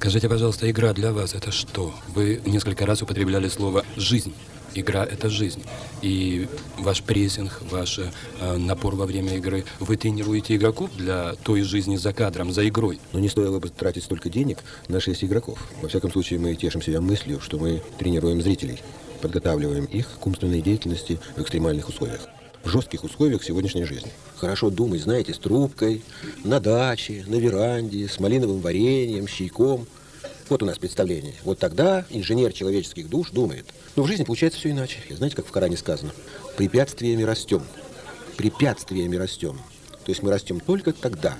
Скажите, пожалуйста, игра для вас это что? Вы несколько раз употребляли слово «жизнь». Игра – это жизнь. И ваш прессинг, ваш э, напор во время игры, вы тренируете игроков для той жизни за кадром, за игрой. Но не стоило бы тратить столько денег на 6 игроков. Во всяком случае, мы тешим себя мыслью, что мы тренируем зрителей, подготавливаем их к умственной деятельности в экстремальных условиях в жестких условиях сегодняшней жизни. Хорошо думать, знаете, с трубкой, на даче, на веранде, с малиновым вареньем, с чайком. Вот у нас представление. Вот тогда инженер человеческих душ думает. Но в жизни получается все иначе. И знаете, как в Коране сказано? Препятствиями растем. Препятствиями растем. То есть мы растем только тогда,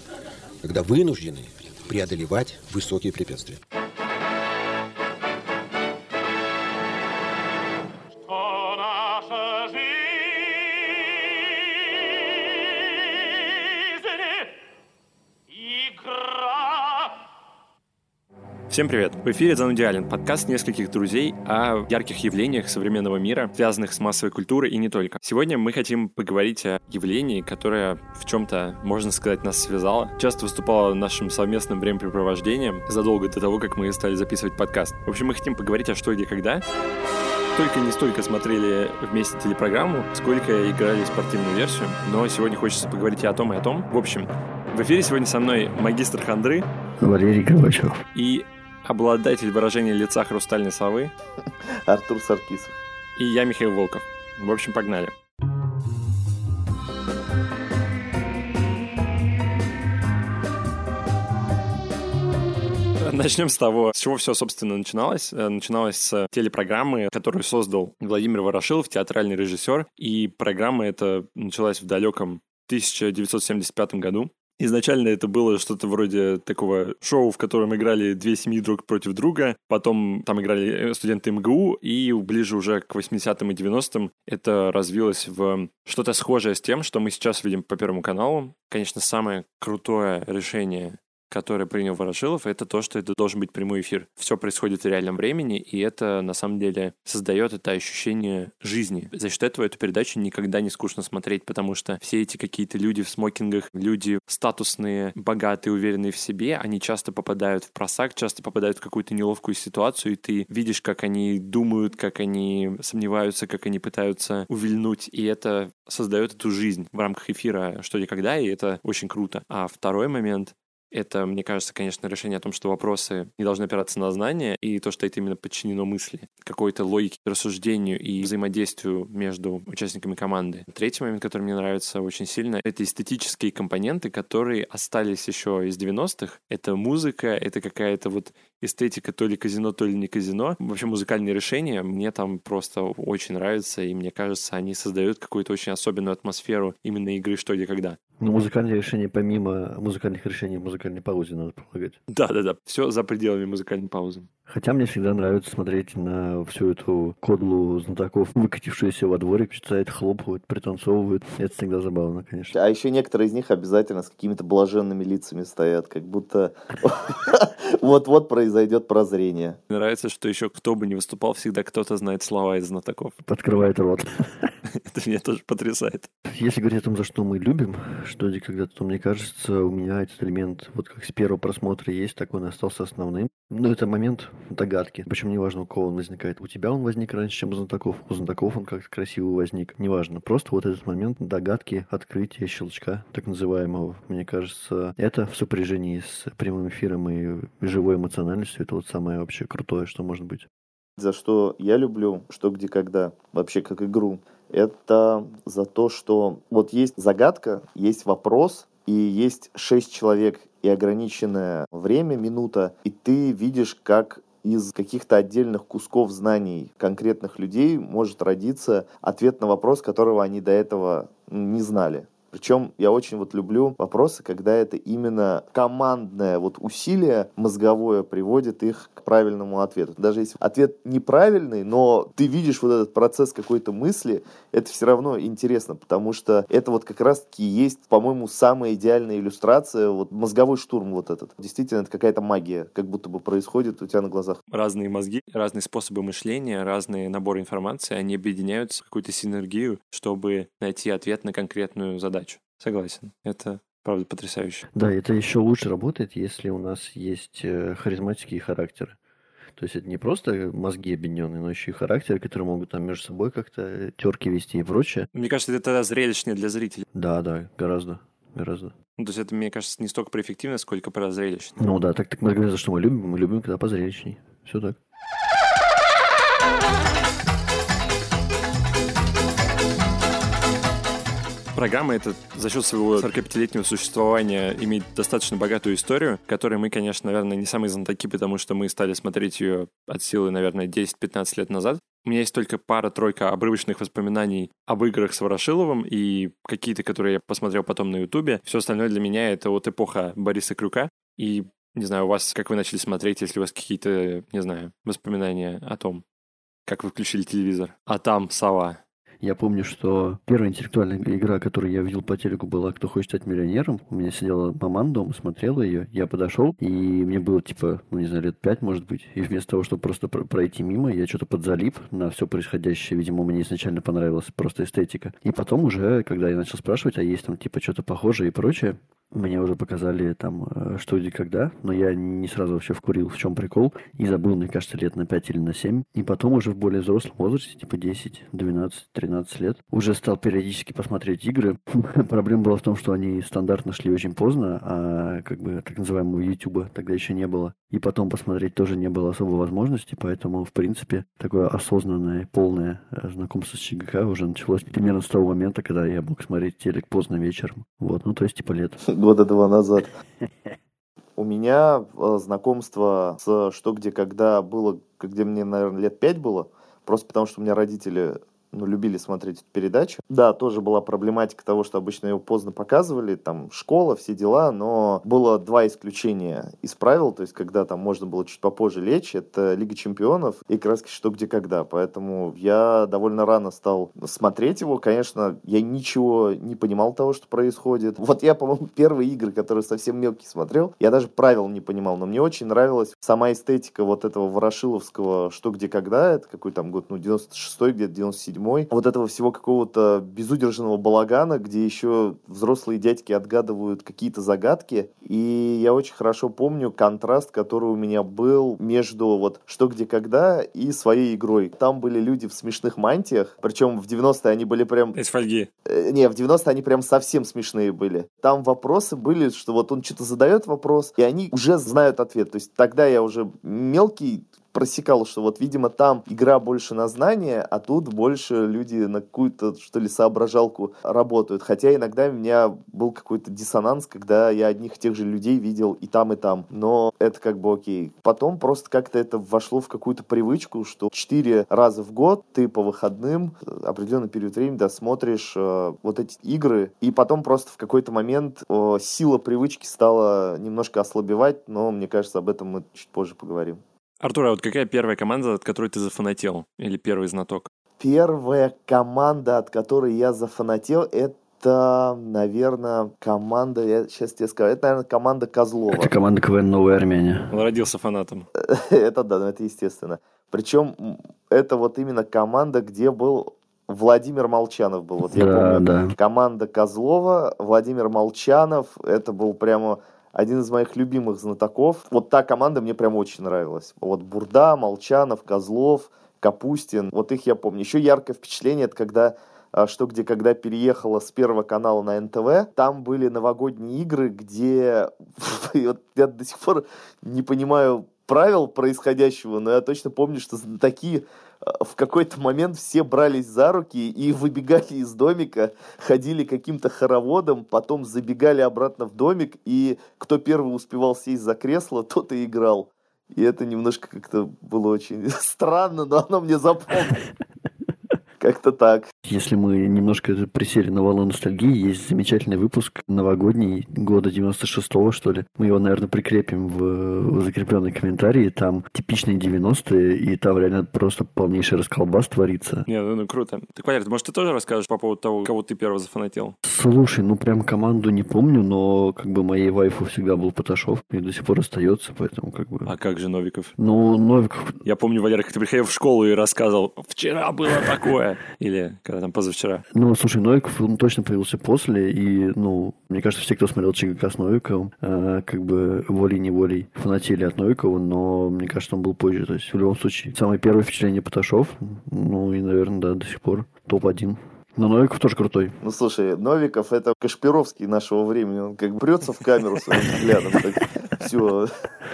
когда вынуждены преодолевать высокие препятствия. Всем привет! В эфире Занудиален, подкаст нескольких друзей о ярких явлениях современного мира, связанных с массовой культурой и не только. Сегодня мы хотим поговорить о явлении, которое в чем-то, можно сказать, нас связало. Часто выступало нашим совместным времяпрепровождением задолго до того, как мы стали записывать подкаст. В общем, мы хотим поговорить о что, где, когда только не столько смотрели вместе телепрограмму, сколько играли спортивную версию. Но сегодня хочется поговорить и о том, и о том. В общем, в эфире сегодня со мной магистр хандры Валерий Горбачев и обладатель выражения лица хрустальной совы Артур Саркисов. И я, Михаил Волков. В общем, погнали. Начнем с того, с чего все, собственно, начиналось. Э, начиналось с телепрограммы, которую создал Владимир Ворошилов, театральный режиссер. И программа эта началась в далеком 1975 году. Изначально это было что-то вроде такого шоу, в котором играли две семьи друг против друга. Потом там играли э, студенты МГУ, и ближе уже к 80-м и 90-м это развилось в что-то схожее с тем, что мы сейчас видим по Первому каналу. Конечно, самое крутое решение которое принял Ворошилов, это то, что это должен быть прямой эфир. Все происходит в реальном времени, и это на самом деле создает это ощущение жизни. За счет этого эту передачу никогда не скучно смотреть, потому что все эти какие-то люди в смокингах, люди статусные, богатые, уверенные в себе, они часто попадают в просак, часто попадают в какую-то неловкую ситуацию, и ты видишь, как они думают, как они сомневаются, как они пытаются увильнуть, и это создает эту жизнь в рамках эфира «Что и когда», и это очень круто. А второй момент это, мне кажется, конечно, решение о том, что вопросы не должны опираться на знания, и то, что это именно подчинено мысли, какой-то логике, рассуждению и взаимодействию между участниками команды. Третий момент, который мне нравится очень сильно, это эстетические компоненты, которые остались еще из 90-х. Это музыка, это какая-то вот эстетика то ли казино, то ли не казино. Вообще музыкальные решения мне там просто очень нравятся, и мне кажется, они создают какую-то очень особенную атмосферу именно игры «Что, где, когда». Ну, музыкальные решения помимо музыкальных решений в музыкальной паузе, надо полагать. Да-да-да, все за пределами музыкальной паузы. Хотя мне всегда нравится смотреть на всю эту кодлу знатоков, выкатившуюся во дворик, читают, хлопают, пританцовывают. Это всегда забавно, конечно. А еще некоторые из них обязательно с какими-то блаженными лицами стоят, как будто вот-вот произойдет прозрение. Мне нравится, что еще кто бы не выступал, всегда кто-то знает слова из знатоков. Открывает рот. Это меня тоже потрясает. Если говорить о том, за что мы любим, что где когда-то, то мне кажется, у меня этот элемент, вот как с первого просмотра есть, такой он остался основным. Но это момент догадки. Причем неважно, у кого он возникает. У тебя он возник раньше, чем у знатоков. У знатоков он как-то красиво возник. Неважно. Просто вот этот момент догадки, открытия, щелчка, так называемого, мне кажется, это в сопряжении с прямым эфиром и живой эмоциональностью, это вот самое вообще крутое, что может быть. За что я люблю «Что, где, когда» вообще как игру, это за то, что вот есть загадка, есть вопрос, и есть шесть человек и ограниченное время, минута, и ты видишь, как из каких-то отдельных кусков знаний конкретных людей может родиться ответ на вопрос, которого они до этого не знали. Причем я очень вот люблю вопросы, когда это именно командное вот усилие мозговое приводит их к правильному ответу. Даже если ответ неправильный, но ты видишь вот этот процесс какой-то мысли, это все равно интересно, потому что это вот как раз-таки есть, по-моему, самая идеальная иллюстрация, вот мозговой штурм вот этот. Действительно, это какая-то магия, как будто бы происходит у тебя на глазах. Разные мозги, разные способы мышления, разные наборы информации, они объединяются в какую-то синергию, чтобы найти ответ на конкретную задачу. Согласен. Это Правда, потрясающе. Да, это еще лучше работает, если у нас есть э, харизматические характеры. То есть это не просто мозги объединенные, но еще и характеры, которые могут там между собой как-то терки вести и прочее. Мне кажется, это тогда зрелищнее для зрителей. Да, да, гораздо, гораздо. Ну, то есть это, мне кажется, не столько про эффективность, сколько про зрелищность. Ну да, так, так мы говорим, за что мы любим. Мы любим, когда позрелищней. Все так. Программа эта за счет своего 45-летнего существования имеет достаточно богатую историю, которой мы, конечно, наверное, не самые знатоки, потому что мы стали смотреть ее от силы, наверное, 10-15 лет назад. У меня есть только пара-тройка обрывочных воспоминаний об играх с Ворошиловым и какие-то, которые я посмотрел потом на Ютубе. Все остальное для меня — это вот эпоха Бориса Крюка. И, не знаю, у вас, как вы начали смотреть, если у вас какие-то, не знаю, воспоминания о том, как вы включили телевизор. А там сова. Я помню, что первая интеллектуальная игра, которую я видел по телеку, была «Кто хочет стать миллионером». У меня сидела маман дома, смотрела ее. Я подошел, и мне было, типа, ну, не знаю, лет пять, может быть. И вместо того, чтобы просто пройти мимо, я что-то подзалип на все происходящее. Видимо, мне изначально понравилась просто эстетика. И потом уже, когда я начал спрашивать, а есть там, типа, что-то похожее и прочее, мне уже показали там э, что где когда, но я не сразу вообще вкурил, в чем прикол, и забыл, мне кажется, лет на 5 или на 7. И потом уже в более взрослом возрасте, типа 10, 12, 13 лет, уже стал периодически посмотреть игры. Проблема была в том, что они стандартно шли очень поздно, а как бы так называемого YouTube тогда еще не было. И потом посмотреть тоже не было особой возможности, поэтому, в принципе, такое осознанное, полное э, знакомство с ЧГК уже началось примерно с того момента, когда я мог смотреть телек поздно вечером. Вот, ну то есть типа лет года два назад. У меня э, знакомство с «Что, где, когда» было, где мне, наверное, лет пять было, просто потому что у меня родители ну, любили смотреть эту передачу. Да, тоже была проблематика того, что обычно его поздно показывали, там школа, все дела, но было два исключения из правил, то есть когда там можно было чуть попозже лечь, это Лига Чемпионов и краски «Что, где, когда». Поэтому я довольно рано стал смотреть его. Конечно, я ничего не понимал того, что происходит. Вот я, по-моему, первые игры, которые совсем мелкие смотрел, я даже правил не понимал, но мне очень нравилась сама эстетика вот этого ворошиловского «Что, где, когда». Это какой там год, ну, 96-й, где-то 97 седьмой, вот этого всего какого-то безудержного балагана, где еще взрослые дядьки отгадывают какие-то загадки. И я очень хорошо помню контраст, который у меня был между вот «Что, где, когда» и своей игрой. Там были люди в смешных мантиях, причем в 90-е они были прям... Из фольги. Э, не, в 90-е они прям совсем смешные были. Там вопросы были, что вот он что-то задает вопрос, и они уже знают ответ. То есть тогда я уже мелкий, просекал, что вот, видимо, там игра больше на знание, а тут больше люди на какую-то, что ли, соображалку работают. Хотя иногда у меня был какой-то диссонанс, когда я одних и тех же людей видел и там, и там. Но это как бы окей. Потом просто как-то это вошло в какую-то привычку, что четыре раза в год ты по выходным определенный период времени досмотришь э, вот эти игры, и потом просто в какой-то момент э, сила привычки стала немножко ослабевать, но мне кажется, об этом мы чуть позже поговорим. Артур, а вот какая первая команда, от которой ты зафанател? Или первый знаток? Первая команда, от которой я зафанател, это, наверное, команда, я сейчас тебе скажу, это, наверное, команда Козлова. Это команда КВН «Новая Армения». Он родился фанатом. это да, ну, это естественно. Причем это вот именно команда, где был Владимир Молчанов был. Вот я да, помню, да. команда Козлова, Владимир Молчанов, это был прямо один из моих любимых знатоков. Вот та команда мне прям очень нравилась. Вот Бурда, Молчанов, Козлов, Капустин. Вот их я помню. Еще яркое впечатление, это когда а, что где когда переехала с первого канала на НТВ, там были новогодние игры, где я до сих пор не понимаю правил происходящего, но я точно помню, что такие в какой-то момент все брались за руки и выбегали из домика, ходили каким-то хороводом, потом забегали обратно в домик, и кто первый успевал сесть за кресло, тот и играл. И это немножко как-то было очень странно, но оно мне запомнилось. Как-то так. Если мы немножко присели на волну ностальгии, есть замечательный выпуск новогодний года 96-го, что ли. Мы его, наверное, прикрепим в, в закрепленный комментарий. Там типичные 90-е, и там реально просто полнейший расколбас творится. Не, ну, ну круто. Так, Валерий, может, ты тоже расскажешь по поводу того, кого ты первого зафанатил? Слушай, ну прям команду не помню, но как бы моей вайфу всегда был Поташов, и до сих пор остается, поэтому как бы... А как же Новиков? Ну, Новиков... Я помню, Валерий, как ты приходил в школу и рассказывал, вчера было такое. Или когда там позавчера. Ну, слушай, Новиков, он точно появился после, и, ну, мне кажется, все, кто смотрел ЧГК с Новиковым, э, как бы волей-неволей фанатели от Новикова, но мне кажется, он был позже. То есть, в любом случае, самое первое впечатление Поташов, ну, и, наверное, да, до сих пор топ-1. Но Новиков тоже крутой. Ну, слушай, Новиков это Кашпировский нашего времени. Он как брется в камеру своим взглядом. Так, все,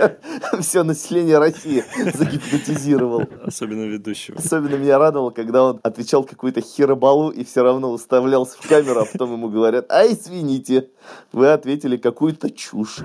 все население России загипнотизировал. Особенно ведущего. Особенно меня радовало, когда он отвечал какую-то херобалу и все равно уставлялся в камеру, а потом ему говорят, ай, извините, вы ответили какую-то чушь.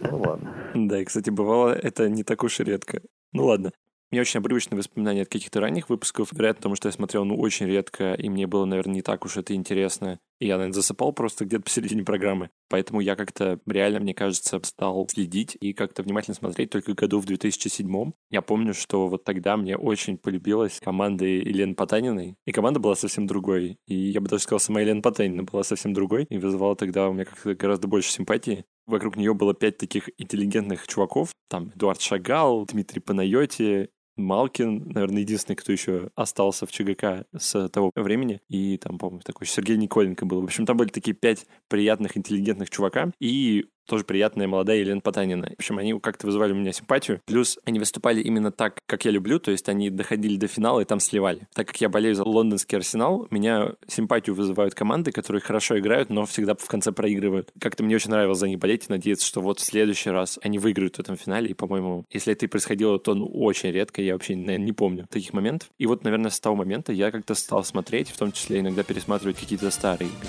Ну ладно. Да, и, кстати, бывало это не так уж и редко. Ну ладно. Меня очень обрывочные воспоминания от каких-то ранних выпусков, вероятно, потому что я смотрел, ну, очень редко, и мне было, наверное, не так уж это интересно. И я, наверное, засыпал просто где-то посередине программы. Поэтому я как-то реально, мне кажется, стал следить и как-то внимательно смотреть только году в 2007. Я помню, что вот тогда мне очень полюбилась команда Елены Потаниной. И команда была совсем другой. И я бы даже сказал, сама Елена Потанина была совсем другой. И вызывала тогда у меня как-то гораздо больше симпатии. Вокруг нее было пять таких интеллигентных чуваков. Там Эдуард Шагал, Дмитрий Панайоти, Малкин, наверное, единственный, кто еще остался в ЧГК с того времени. И там, по-моему, такой Сергей Николенко был. В общем, там были такие пять приятных, интеллигентных чувака. И тоже приятная молодая Елена Потанина. В общем, они как-то вызывали у меня симпатию. Плюс они выступали именно так, как я люблю, то есть они доходили до финала и там сливали. Так как я болею за лондонский арсенал, меня симпатию вызывают команды, которые хорошо играют, но всегда в конце проигрывают. Как-то мне очень нравилось за них болеть и надеяться, что вот в следующий раз они выиграют в этом финале. И, по-моему, если это и происходило, то ну, очень редко, я вообще, наверное, не помню таких моментов. И вот, наверное, с того момента я как-то стал смотреть, в том числе иногда пересматривать какие-то старые игры.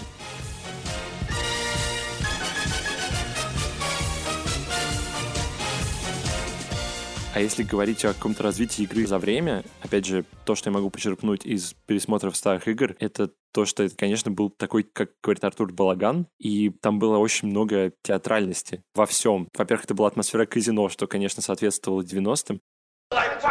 А если говорить о каком-то развитии игры за время, опять же, то, что я могу почерпнуть из пересмотров старых игр, это то, что это, конечно, был такой, как говорит Артур, балаган, и там было очень много театральности во всем. Во-первых, это была атмосфера казино, что, конечно, соответствовало 90-м. Like,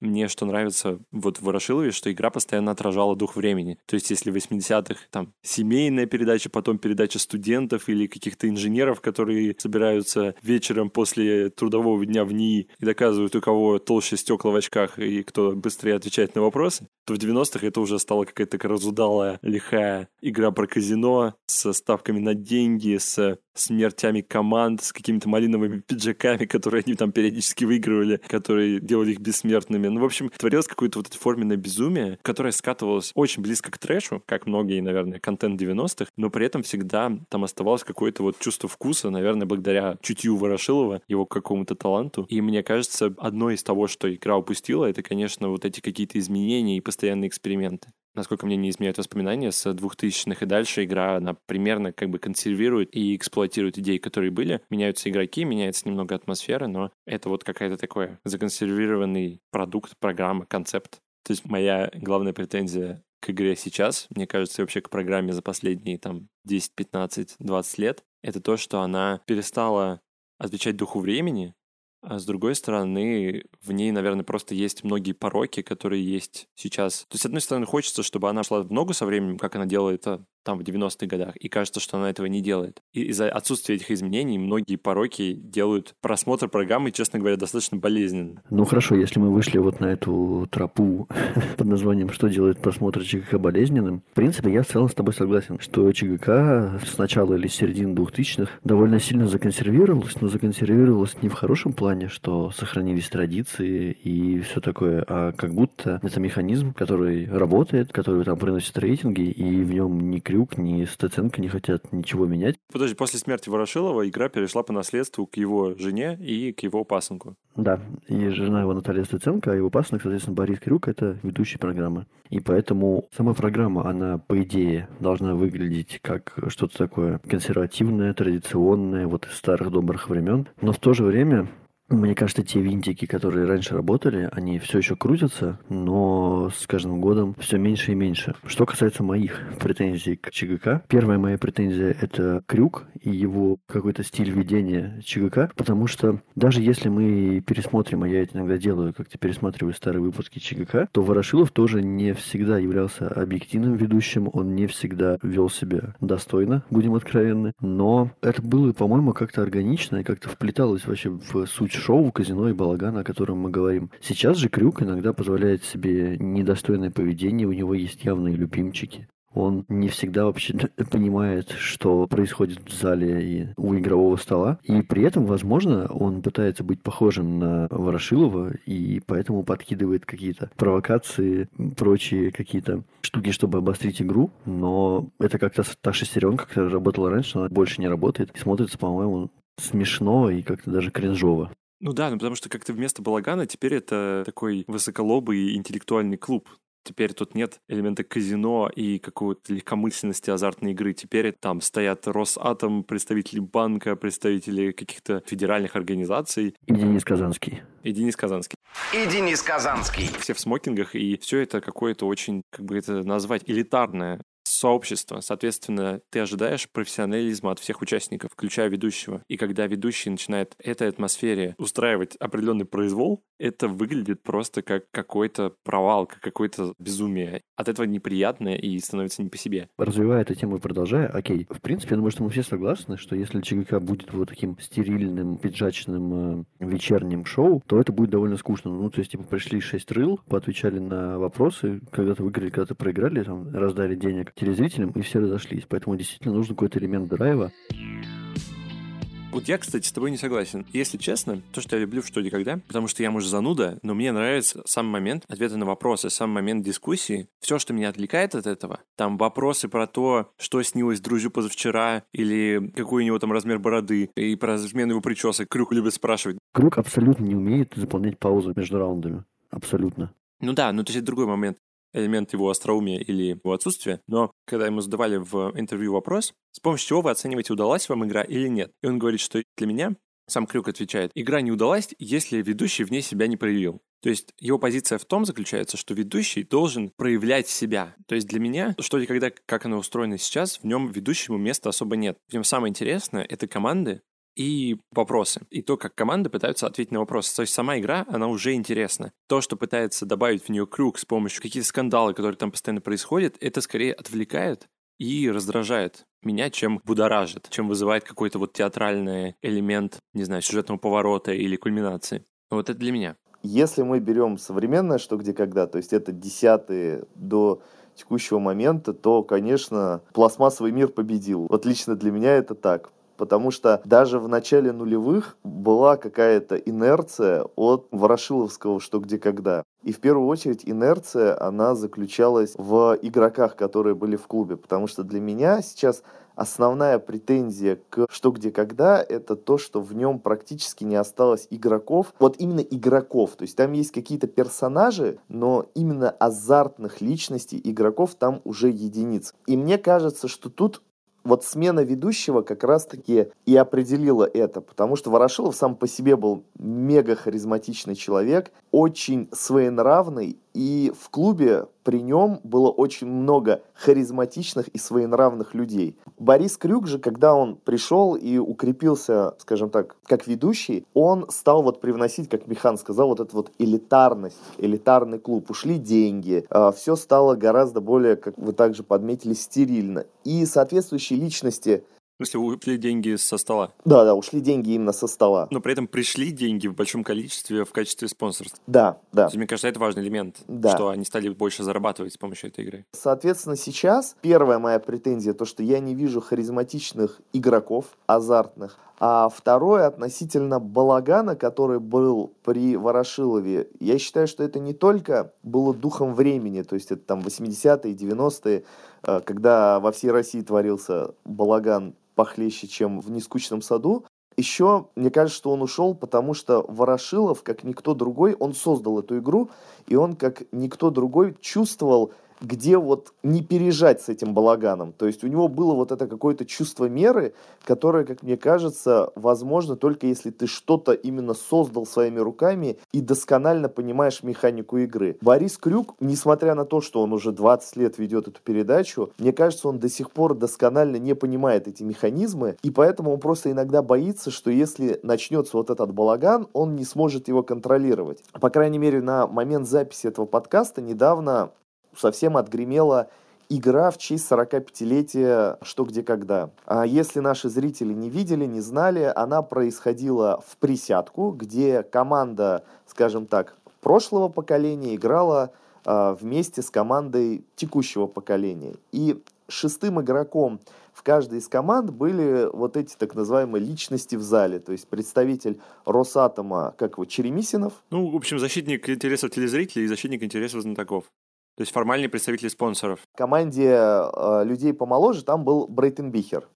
Мне что нравится вот в Ворошилове, что игра постоянно отражала дух времени. То есть если в 80-х там семейная передача, потом передача студентов или каких-то инженеров, которые собираются вечером после трудового дня в НИИ и доказывают, у кого толще стекла в очках и кто быстрее отвечает на вопросы, то в 90-х это уже стала какая-то разудалая, лихая игра про казино с ставками на деньги, с смертями команд, с какими-то малиновыми пиджаками, которые они там периодически выигрывали, которые делали их бессмертными. Ну, в общем, творилось какое-то вот это форменное безумие, которое скатывалось очень близко к трэшу, как многие, наверное, контент 90-х, но при этом всегда там оставалось какое-то вот чувство вкуса, наверное, благодаря чутью Ворошилова, его какому-то таланту. И мне кажется, одно из того, что игра упустила, это, конечно, вот эти какие-то изменения и постоянные эксперименты насколько мне не изменяют воспоминания, с 2000-х и дальше игра, она примерно как бы консервирует и эксплуатирует идеи, которые были. Меняются игроки, меняется немного атмосфера, но это вот какая-то такой законсервированный продукт, программа, концепт. То есть моя главная претензия к игре сейчас, мне кажется, вообще к программе за последние там 10, 15, 20 лет, это то, что она перестала отвечать духу времени, а с другой стороны, в ней, наверное, просто есть многие пороки, которые есть сейчас. То есть, с одной стороны, хочется, чтобы она шла в ногу со временем, как она делает это там в 90-х годах, и кажется, что она этого не делает. И из-за отсутствия этих изменений многие пороки делают просмотр программы, честно говоря, достаточно болезненно. Ну хорошо, если мы вышли вот на эту тропу под названием «Что делает просмотр ЧГК болезненным?», в принципе, я в целом с тобой согласен, что ЧГК с начала или с середины 2000-х довольно сильно законсервировалась, но законсервировалась не в хорошем плане, что сохранились традиции и все такое, а как будто это механизм, который работает, который там приносит рейтинги, и в нем не Крюк, ни Стеценко не хотят ничего менять. Подожди, после смерти Ворошилова игра перешла по наследству к его жене и к его пасынку. Да, и жена его Наталья Стеценко, а его пасынок, соответственно, Борис Крюк, это ведущий программы. И поэтому сама программа, она, по идее, должна выглядеть как что-то такое консервативное, традиционное, вот из старых добрых времен. Но в то же время мне кажется, те винтики, которые раньше работали, они все еще крутятся, но с каждым годом все меньше и меньше. Что касается моих претензий к ЧГК, первая моя претензия — это Крюк и его какой-то стиль ведения ЧГК, потому что даже если мы пересмотрим, а я это иногда делаю, как-то пересматриваю старые выпуски ЧГК, то Ворошилов тоже не всегда являлся объективным ведущим, он не всегда вел себя достойно, будем откровенны, но это было, по-моему, как-то органично и как-то вплеталось вообще в суть шоу, казино и балаган, о котором мы говорим. Сейчас же Крюк иногда позволяет себе недостойное поведение, у него есть явные любимчики он не всегда вообще понимает, что происходит в зале и у игрового стола. И при этом, возможно, он пытается быть похожим на Ворошилова, и поэтому подкидывает какие-то провокации, прочие какие-то штуки, чтобы обострить игру. Но это как-то та шестеренка, которая работала раньше, она больше не работает. И смотрится, по-моему, смешно и как-то даже кринжово. Ну да, ну потому что как-то вместо балагана теперь это такой высоколобый интеллектуальный клуб. Теперь тут нет элемента казино и какой-то легкомысленности азартной игры. Теперь там стоят Росатом, представители банка, представители каких-то федеральных организаций. И Денис Казанский. И Денис Казанский. И Денис Казанский. Все в смокингах, и все это какое-то очень, как бы это назвать, элитарное сообщество. Соответственно, ты ожидаешь профессионализма от всех участников, включая ведущего. И когда ведущий начинает этой атмосфере устраивать определенный произвол, это выглядит просто как какой-то провал, как какое-то безумие. От этого неприятно и становится не по себе. Развивая эту тему и продолжая, окей. В принципе, я думаю, что мы все согласны, что если ЧГК будет вот таким стерильным, пиджачным э, вечерним шоу, то это будет довольно скучно. Ну, то есть, типа, пришли шесть рыл, поотвечали на вопросы, когда-то выиграли, когда-то проиграли, там, раздали денег телезрителям, и все разошлись. Поэтому действительно нужен какой-то элемент драйва. Вот я, кстати, с тобой не согласен. Если честно, то, что я люблю в «Что никогда», потому что я, может, зануда, но мне нравится сам момент ответа на вопросы, сам момент дискуссии. Все, что меня отвлекает от этого, там вопросы про то, что снилось друзю позавчера, или какой у него там размер бороды, и про смену его причесок. Крюк любит спрашивать. Крюк абсолютно не умеет заполнять паузы между раундами. Абсолютно. Ну да, ну то есть это другой момент элемент его остроумия или его отсутствия, но когда ему задавали в интервью вопрос, с помощью чего вы оцениваете, удалась вам игра или нет, и он говорит, что для меня, сам Крюк отвечает, игра не удалась, если ведущий в ней себя не проявил. То есть его позиция в том заключается, что ведущий должен проявлять себя. То есть для меня, что когда, как оно устроено сейчас, в нем ведущему места особо нет. В нем самое интересное — это команды, и вопросы. И то, как команды пытаются ответить на вопросы. То есть сама игра, она уже интересна. То, что пытается добавить в нее крюк с помощью каких-то скандалов, которые там постоянно происходят, это скорее отвлекает и раздражает меня, чем будоражит, чем вызывает какой-то вот театральный элемент, не знаю, сюжетного поворота или кульминации. Вот это для меня. Если мы берем современное «Что, где, когда», то есть это десятые до текущего момента, то, конечно, пластмассовый мир победил. Вот лично для меня это так потому что даже в начале нулевых была какая-то инерция от Ворошиловского «Что, где, когда». И в первую очередь инерция, она заключалась в игроках, которые были в клубе, потому что для меня сейчас основная претензия к «Что, где, когда» — это то, что в нем практически не осталось игроков, вот именно игроков, то есть там есть какие-то персонажи, но именно азартных личностей игроков там уже единиц. И мне кажется, что тут вот смена ведущего как раз-таки и определила это, потому что Ворошилов сам по себе был мега харизматичный человек, очень своенравный, и в клубе при нем было очень много харизматичных и своенравных людей. Борис Крюк же, когда он пришел и укрепился, скажем так, как ведущий, он стал вот привносить, как Михан сказал, вот эту вот элитарность, элитарный клуб. Ушли деньги, а, все стало гораздо более, как вы также подметили, стерильно. И соответствующие личности в смысле, ушли деньги со стола? Да, да, ушли деньги именно со стола. Но при этом пришли деньги в большом количестве в качестве спонсорства. Да, да. есть, мне кажется, это важный элемент, да. что они стали больше зарабатывать с помощью этой игры. Соответственно, сейчас первая моя претензия, то, что я не вижу харизматичных игроков, азартных. А второе, относительно балагана, который был при Ворошилове, я считаю, что это не только было духом времени, то есть это там 80-е, 90-е, э, когда во всей России творился балаган похлеще, чем в «Нескучном саду». Еще, мне кажется, что он ушел, потому что Ворошилов, как никто другой, он создал эту игру, и он, как никто другой, чувствовал где вот не пережать с этим балаганом. То есть у него было вот это какое-то чувство меры, которое, как мне кажется, возможно только если ты что-то именно создал своими руками и досконально понимаешь механику игры. Борис Крюк, несмотря на то, что он уже 20 лет ведет эту передачу, мне кажется, он до сих пор досконально не понимает эти механизмы, и поэтому он просто иногда боится, что если начнется вот этот балаган, он не сможет его контролировать. По крайней мере, на момент записи этого подкаста недавно совсем отгремела игра в честь 45-летия «Что, где, когда». А если наши зрители не видели, не знали, она происходила в присядку, где команда, скажем так, прошлого поколения играла а, вместе с командой текущего поколения. И шестым игроком в каждой из команд были вот эти так называемые личности в зале, то есть представитель Росатома, как его, Черемисинов. Ну, в общем, защитник интересов телезрителей и защитник интересов знатоков. То есть формальные представители спонсоров. В команде э, людей помоложе там был Брейтенбихер.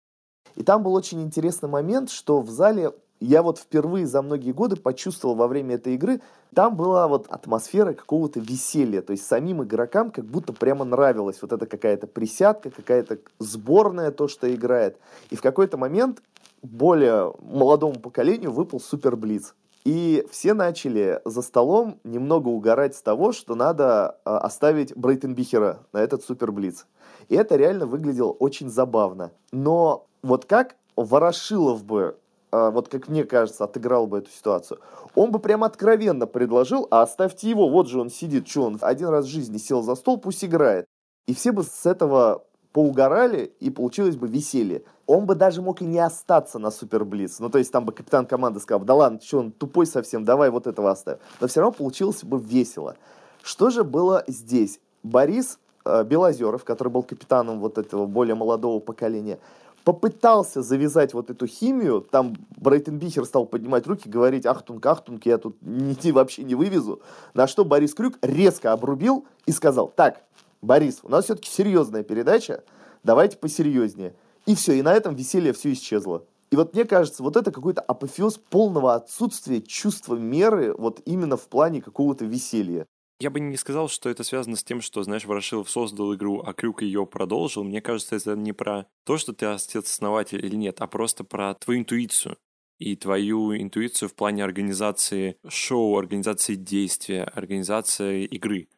И там был очень интересный момент, что в зале я вот впервые за многие годы почувствовал во время этой игры, там была вот атмосфера какого-то веселья, то есть самим игрокам как будто прямо нравилась вот эта какая-то присядка, какая-то сборная то, что играет. И в какой-то момент более молодому поколению выпал Супер Блиц. И все начали за столом немного угорать с того, что надо а, оставить Брейтенбихера на этот Супер Блиц. И это реально выглядело очень забавно. Но вот как Ворошилов бы а, вот как мне кажется, отыграл бы эту ситуацию, он бы прям откровенно предложил, а оставьте его, вот же он сидит, что он один раз в жизни сел за стол, пусть играет. И все бы с этого поугорали, и получилось бы веселье. Он бы даже мог и не остаться на Суперблиц. Ну, то есть там бы капитан команды сказал, да ладно, что он тупой совсем, давай вот этого оставим. Но все равно получилось бы весело. Что же было здесь? Борис э, Белозеров, который был капитаном вот этого более молодого поколения, попытался завязать вот эту химию, там Брейтенбихер стал поднимать руки, говорить, ахтунг, ахтунг, я тут ни, вообще не вывезу, на что Борис Крюк резко обрубил и сказал, так, Борис, у нас все-таки серьезная передача, давайте посерьезнее. И все, и на этом веселье все исчезло. И вот мне кажется, вот это какой-то апофеоз полного отсутствия чувства меры вот именно в плане какого-то веселья. Я бы не сказал, что это связано с тем, что, знаешь, Ворошилов создал игру, а Крюк ее продолжил. Мне кажется, это не про то, что ты отец-основатель или нет, а просто про твою интуицию. И твою интуицию в плане организации шоу, организации действия, организации игры.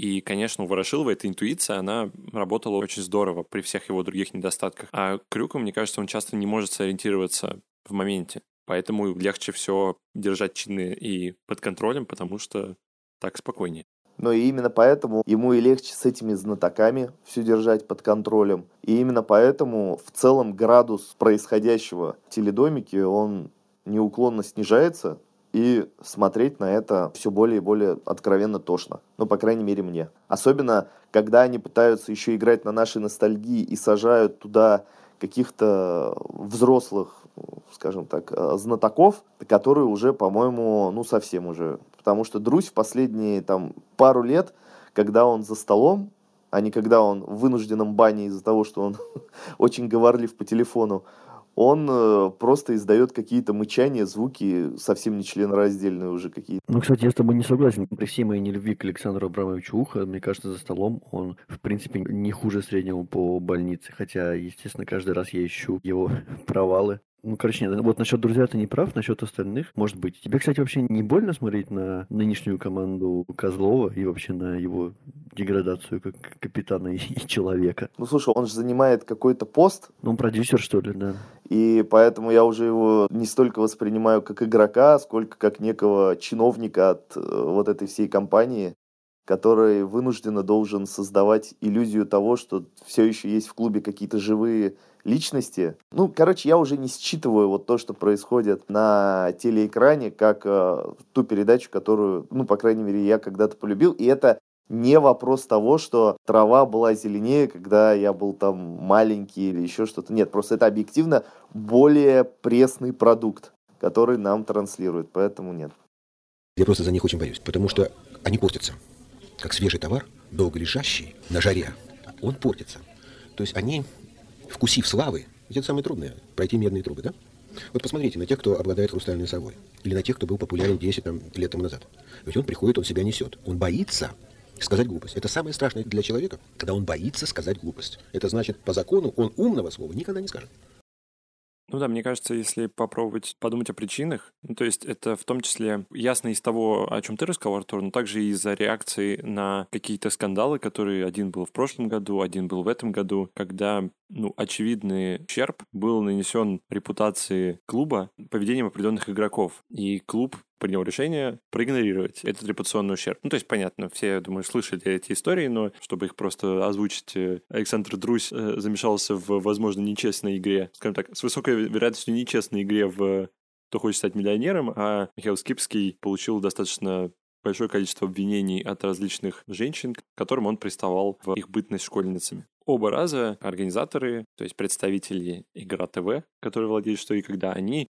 И, конечно, у Ворошилова эта интуиция, она работала очень здорово при всех его других недостатках. А Крюку, мне кажется, он часто не может сориентироваться в моменте. Поэтому легче все держать чины и под контролем, потому что так спокойнее. Но именно поэтому ему и легче с этими знатоками все держать под контролем. И именно поэтому в целом градус происходящего в теледомике, он неуклонно снижается, и смотреть на это все более и более откровенно тошно. Ну, по крайней мере, мне. Особенно, когда они пытаются еще играть на нашей ностальгии и сажают туда каких-то взрослых, скажем так, э, знатоков, которые уже, по-моему, ну, совсем уже. Потому что Друзь в последние там пару лет, когда он за столом, а не когда он в вынужденном бане из-за того, что он очень говорлив по телефону, он э, просто издает какие-то мычания, звуки совсем не членораздельные уже какие-то. Ну, кстати, я с тобой не согласен. При всей моей нелюбви к Александру Абрамовичу Ухо, мне кажется, за столом он, в принципе, не хуже среднего по больнице. Хотя, естественно, каждый раз я ищу его провалы. Ну, короче, нет, вот насчет друзья ты не прав, насчет остальных, может быть. Тебе, кстати, вообще не больно смотреть на нынешнюю команду Козлова и вообще на его деградацию как капитана и, и человека? Ну, слушай, он же занимает какой-то пост. Ну, он продюсер, что ли, да. И поэтому я уже его не столько воспринимаю как игрока, сколько как некого чиновника от э, вот этой всей компании который вынужденно должен создавать иллюзию того, что все еще есть в клубе какие-то живые личности. Ну, короче, я уже не считываю вот то, что происходит на телеэкране, как э, ту передачу, которую, ну, по крайней мере, я когда-то полюбил. И это не вопрос того, что трава была зеленее, когда я был там маленький или еще что-то. Нет, просто это объективно более пресный продукт, который нам транслируют, поэтому нет. Я просто за них очень боюсь, потому что они портятся. Как свежий товар, долго лежащий на жаре, он портится. То есть они вкусив славы, это самое трудное, пройти медные трубы, да? Вот посмотрите на тех, кто обладает хрустальной совой, или на тех, кто был популярен 10 там, лет тому назад. Ведь он приходит, он себя несет. Он боится сказать глупость. Это самое страшное для человека, когда он боится сказать глупость. Это значит, по закону он умного слова никогда не скажет. Ну да, мне кажется, если попробовать подумать о причинах, ну, то есть это в том числе ясно из того, о чем ты рассказал, Артур, но также из-за реакции на какие-то скандалы, которые один был в прошлом году, один был в этом году, когда ну, очевидный ущерб был нанесен репутации клуба поведением определенных игроков. И клуб принял решение проигнорировать этот репутационный ущерб. Ну, то есть, понятно, все, я думаю, слышали эти истории, но чтобы их просто озвучить, э, Александр Друзь э, замешался в, возможно, нечестной игре, скажем так, с высокой вероятностью нечестной игре в «Кто хочет стать миллионером», а Михаил Скипский получил достаточно большое количество обвинений от различных женщин, к которым он приставал в их бытность школьницами. Оба раза организаторы, то есть представители Игра ТВ, которые владеют что и когда, они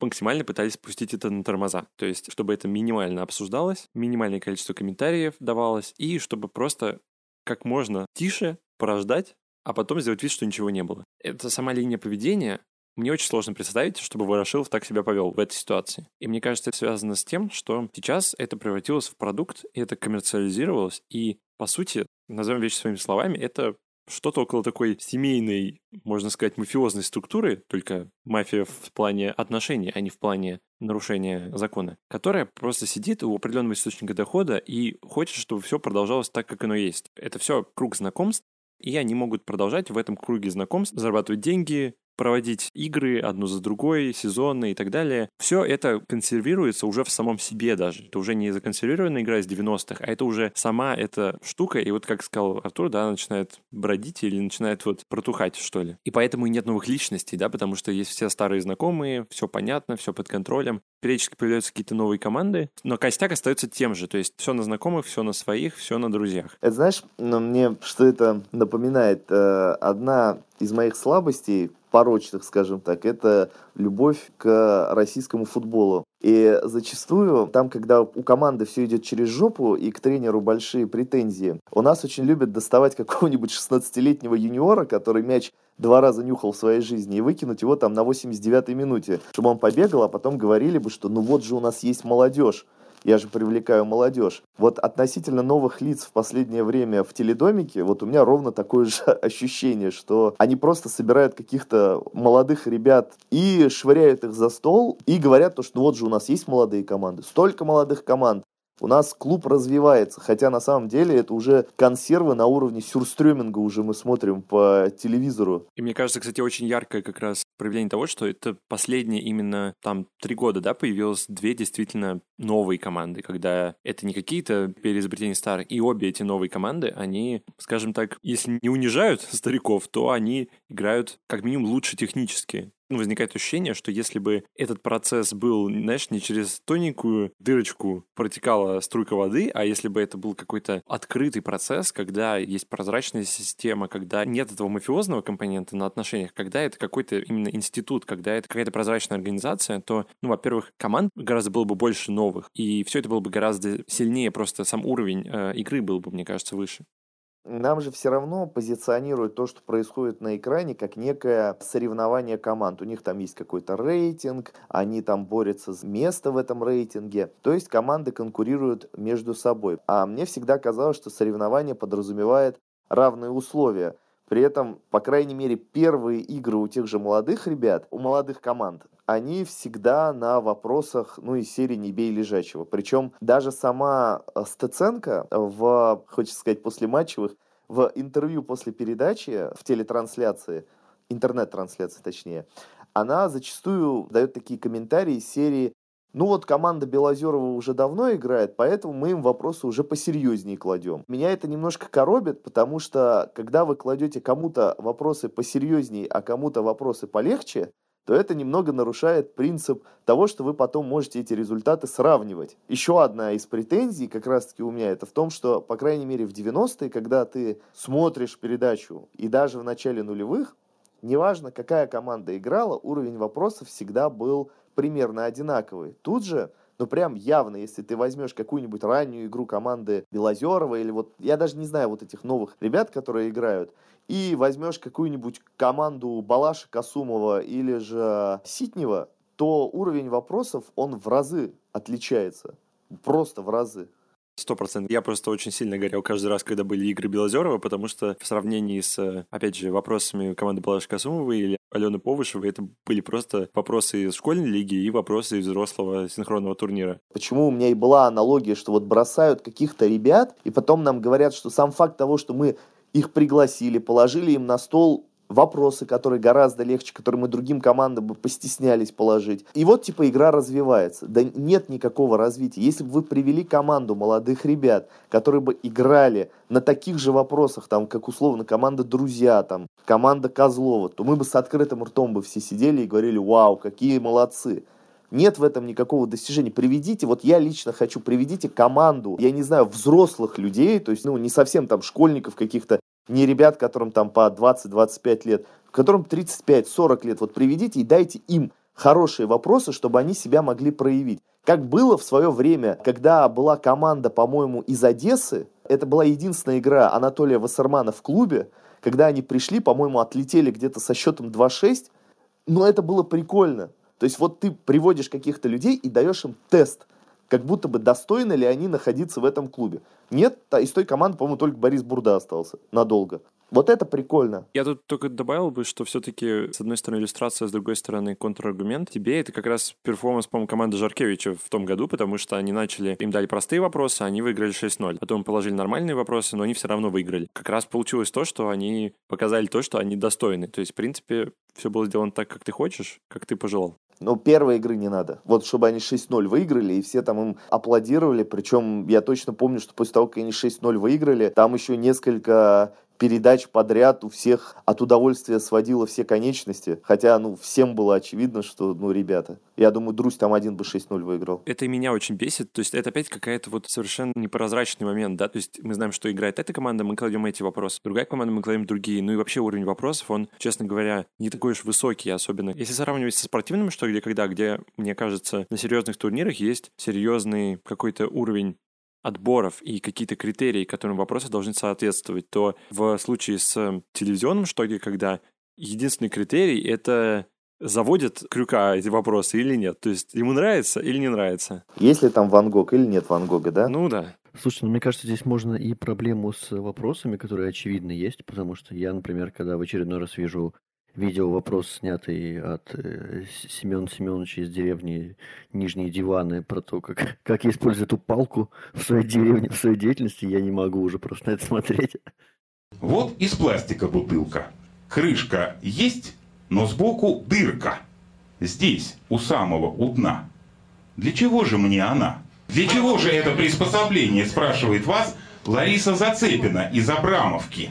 максимально пытались пустить это на тормоза. То есть, чтобы это минимально обсуждалось, минимальное количество комментариев давалось, и чтобы просто как можно тише порождать, а потом сделать вид, что ничего не было. Это сама линия поведения, мне очень сложно представить, чтобы Ворошилов так себя повел в этой ситуации. И мне кажется, это связано с тем, что сейчас это превратилось в продукт, и это коммерциализировалось, и, по сути, назовем вещи своими словами, это что-то около такой семейной, можно сказать, мафиозной структуры, только мафия в плане отношений, а не в плане нарушения закона, которая просто сидит у определенного источника дохода и хочет, чтобы все продолжалось так, как оно есть. Это все круг знакомств, и они могут продолжать в этом круге знакомств зарабатывать деньги, проводить игры одну за другой, сезонные и так далее. Все это консервируется уже в самом себе даже. Это уже не законсервированная игра из 90-х, а это уже сама эта штука. И вот, как сказал Артур, да, начинает бродить или начинает вот протухать, что ли. И поэтому и нет новых личностей, да, потому что есть все старые знакомые, все понятно, все под контролем. Периодически появляются какие-то новые команды, но костяк остается тем же. То есть все на знакомых, все на своих, все на друзьях. Это знаешь, мне что это напоминает? Э, одна из моих слабостей, порочных, скажем так, это любовь к российскому футболу. И зачастую там, когда у команды все идет через жопу и к тренеру большие претензии, у нас очень любят доставать какого-нибудь 16-летнего юниора, который мяч два раза нюхал в своей жизни, и выкинуть его там на 89-й минуте, чтобы он побегал, а потом говорили бы, что ну вот же у нас есть молодежь я же привлекаю молодежь. Вот относительно новых лиц в последнее время в теледомике, вот у меня ровно такое же ощущение, что они просто собирают каких-то молодых ребят и швыряют их за стол, и говорят то, что вот же у нас есть молодые команды, столько молодых команд, у нас клуб развивается, хотя на самом деле это уже консервы на уровне сюрстрёминга уже мы смотрим по телевизору. И мне кажется, кстати, очень яркое как раз проявление того, что это последние именно там три года, да, появилось две действительно новые команды, когда это не какие-то переизобретения старых, и обе эти новые команды, они, скажем так, если не унижают стариков, то они играют как минимум лучше технически ну, возникает ощущение, что если бы этот процесс был, знаешь, не через тоненькую дырочку протекала струйка воды, а если бы это был какой-то открытый процесс, когда есть прозрачная система, когда нет этого мафиозного компонента на отношениях, когда это какой-то именно институт, когда это какая-то прозрачная организация, то, ну, во-первых, команд гораздо было бы больше новых, и все это было бы гораздо сильнее, просто сам уровень э, игры был бы, мне кажется, выше нам же все равно позиционируют то, что происходит на экране, как некое соревнование команд. У них там есть какой-то рейтинг, они там борются за место в этом рейтинге. То есть команды конкурируют между собой. А мне всегда казалось, что соревнование подразумевает равные условия. При этом, по крайней мере, первые игры у тех же молодых ребят, у молодых команд, они всегда на вопросах, ну, из серии «Не бей лежачего». Причем даже сама э, Стеценко в, хочется сказать, после матчевых, в интервью после передачи, в телетрансляции, интернет-трансляции точнее, она зачастую дает такие комментарии из серии ну вот команда Белозерова уже давно играет, поэтому мы им вопросы уже посерьезнее кладем. Меня это немножко коробит, потому что когда вы кладете кому-то вопросы посерьезнее, а кому-то вопросы полегче, то это немного нарушает принцип того, что вы потом можете эти результаты сравнивать. Еще одна из претензий как раз-таки у меня это в том, что, по крайней мере, в 90-е, когда ты смотришь передачу и даже в начале нулевых, неважно, какая команда играла, уровень вопросов всегда был примерно одинаковый. Тут же ну прям явно, если ты возьмешь какую-нибудь раннюю игру команды Белозерова или вот, я даже не знаю вот этих новых ребят, которые играют, и возьмешь какую-нибудь команду Балаша Касумова или же Ситнева, то уровень вопросов, он в разы отличается. Просто в разы. Сто процентов. Я просто очень сильно горел каждый раз, когда были игры Белозерова, потому что в сравнении с, опять же, вопросами команды Балаши Касумовой или Алены Повышевой, это были просто вопросы из школьной лиги и вопросы из взрослого синхронного турнира. Почему у меня и была аналогия, что вот бросают каких-то ребят, и потом нам говорят, что сам факт того, что мы их пригласили, положили им на стол вопросы, которые гораздо легче, которые мы другим командам бы постеснялись положить. И вот, типа, игра развивается. Да нет никакого развития. Если бы вы привели команду молодых ребят, которые бы играли на таких же вопросах, там, как условно команда «Друзья», там, команда Козлова, то мы бы с открытым ртом бы все сидели и говорили, вау, какие молодцы. Нет в этом никакого достижения. Приведите, вот я лично хочу, приведите команду, я не знаю, взрослых людей, то есть, ну, не совсем там школьников каких-то, не ребят, которым там по 20-25 лет, которым 35-40 лет. Вот приведите и дайте им хорошие вопросы, чтобы они себя могли проявить. Как было в свое время, когда была команда, по-моему, из Одессы, это была единственная игра Анатолия Вассермана в клубе, когда они пришли, по-моему, отлетели где-то со счетом 2-6, но это было прикольно. То есть вот ты приводишь каких-то людей и даешь им тест, как будто бы достойны ли они находиться в этом клубе. Нет, из той команды, по-моему, только Борис Бурда остался надолго. Вот это прикольно. Я тут только добавил бы, что все-таки, с одной стороны, иллюстрация, с другой стороны, контраргумент. Тебе это как раз перформанс, по-моему, команды Жаркевича в том году, потому что они начали, им дали простые вопросы, они выиграли 6-0. Потом положили нормальные вопросы, но они все равно выиграли. Как раз получилось то, что они показали то, что они достойны. То есть, в принципе, все было сделано так, как ты хочешь, как ты пожелал. Но первой игры не надо. Вот чтобы они 6-0 выиграли, и все там им аплодировали. Причем я точно помню, что после того, как они 6-0 выиграли, там еще несколько передач подряд у всех от удовольствия сводило все конечности. Хотя, ну, всем было очевидно, что, ну, ребята. Я думаю, Друзь там один бы 6-0 выиграл. Это и меня очень бесит. То есть это опять какая-то вот совершенно непрозрачный момент, да? То есть мы знаем, что играет эта команда, мы кладем эти вопросы. Другая команда, мы кладем другие. Ну и вообще уровень вопросов, он, честно говоря, не такой уж высокий, особенно если сравнивать со спортивным, что где когда, где, мне кажется, на серьезных турнирах есть серьезный какой-то уровень отборов и какие-то критерии, которым вопросы должны соответствовать, то в случае с телевизионным штоге, когда единственный критерий — это заводит крюка эти вопросы или нет? То есть ему нравится или не нравится? Есть ли там Ван Гог или нет Ван Гога, да? Ну да. Слушай, ну мне кажется, здесь можно и проблему с вопросами, которые очевидно есть, потому что я, например, когда в очередной раз вижу видео вопрос, снятый от э, Семена Семеновича из деревни Нижние Диваны, про то, как, как я использую эту палку в своей деревне, в своей деятельности, я не могу уже просто на это смотреть. Вот из пластика бутылка. Крышка есть, но сбоку дырка. Здесь, у самого, у дна. Для чего же мне она? Для чего же это приспособление, спрашивает вас Лариса Зацепина из Абрамовки.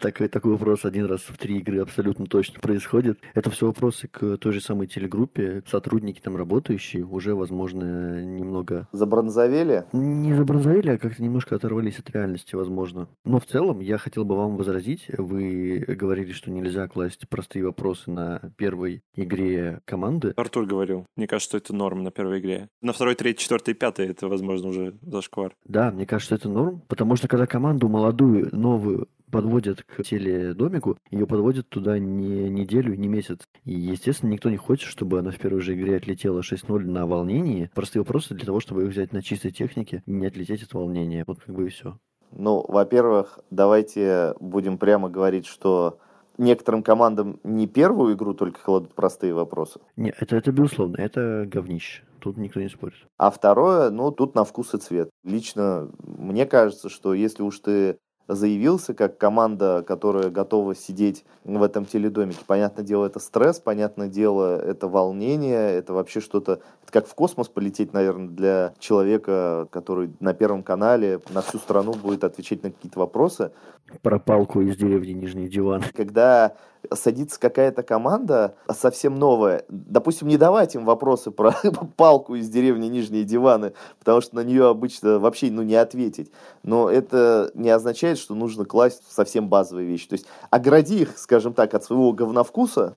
Такой, такой вопрос один раз в три игры абсолютно точно происходит. Это все вопросы к той же самой телегруппе. Сотрудники там работающие уже, возможно, немного... Забронзовели? Не забронзовели, а как-то немножко оторвались от реальности, возможно. Но в целом я хотел бы вам возразить. Вы говорили, что нельзя класть простые вопросы на первой игре команды. Артур говорил. Мне кажется, что это норм на первой игре. На второй, третьей, четвертой, пятой это, возможно, уже зашквар. Да, мне кажется, это норм, потому что когда команду молодую, новую подводят к теледомику, ее подводят туда не неделю, не месяц. И, естественно, никто не хочет, чтобы она в первой же игре отлетела 6-0 на волнении. Простые вопросы для того, чтобы их взять на чистой технике не отлететь от волнения. Вот как бы и все. Ну, во-первых, давайте будем прямо говорить, что некоторым командам не первую игру только кладут простые вопросы. Не, это, это безусловно, это говнище. Тут никто не спорит. А второе, ну, тут на вкус и цвет. Лично мне кажется, что если уж ты заявился как команда, которая готова сидеть в этом теледомике. Понятное дело, это стресс, понятное дело, это волнение, это вообще что-то... Это как в космос полететь, наверное, для человека, который на Первом канале на всю страну будет отвечать на какие-то вопросы. Про палку из деревни Нижний Диван. Когда садится какая-то команда совсем новая, допустим, не давать им вопросы про палку из деревни Нижние Диваны, потому что на нее обычно вообще ну, не ответить. Но это не означает, что нужно класть совсем базовые вещи. То есть огради их, скажем так, от своего говновкуса,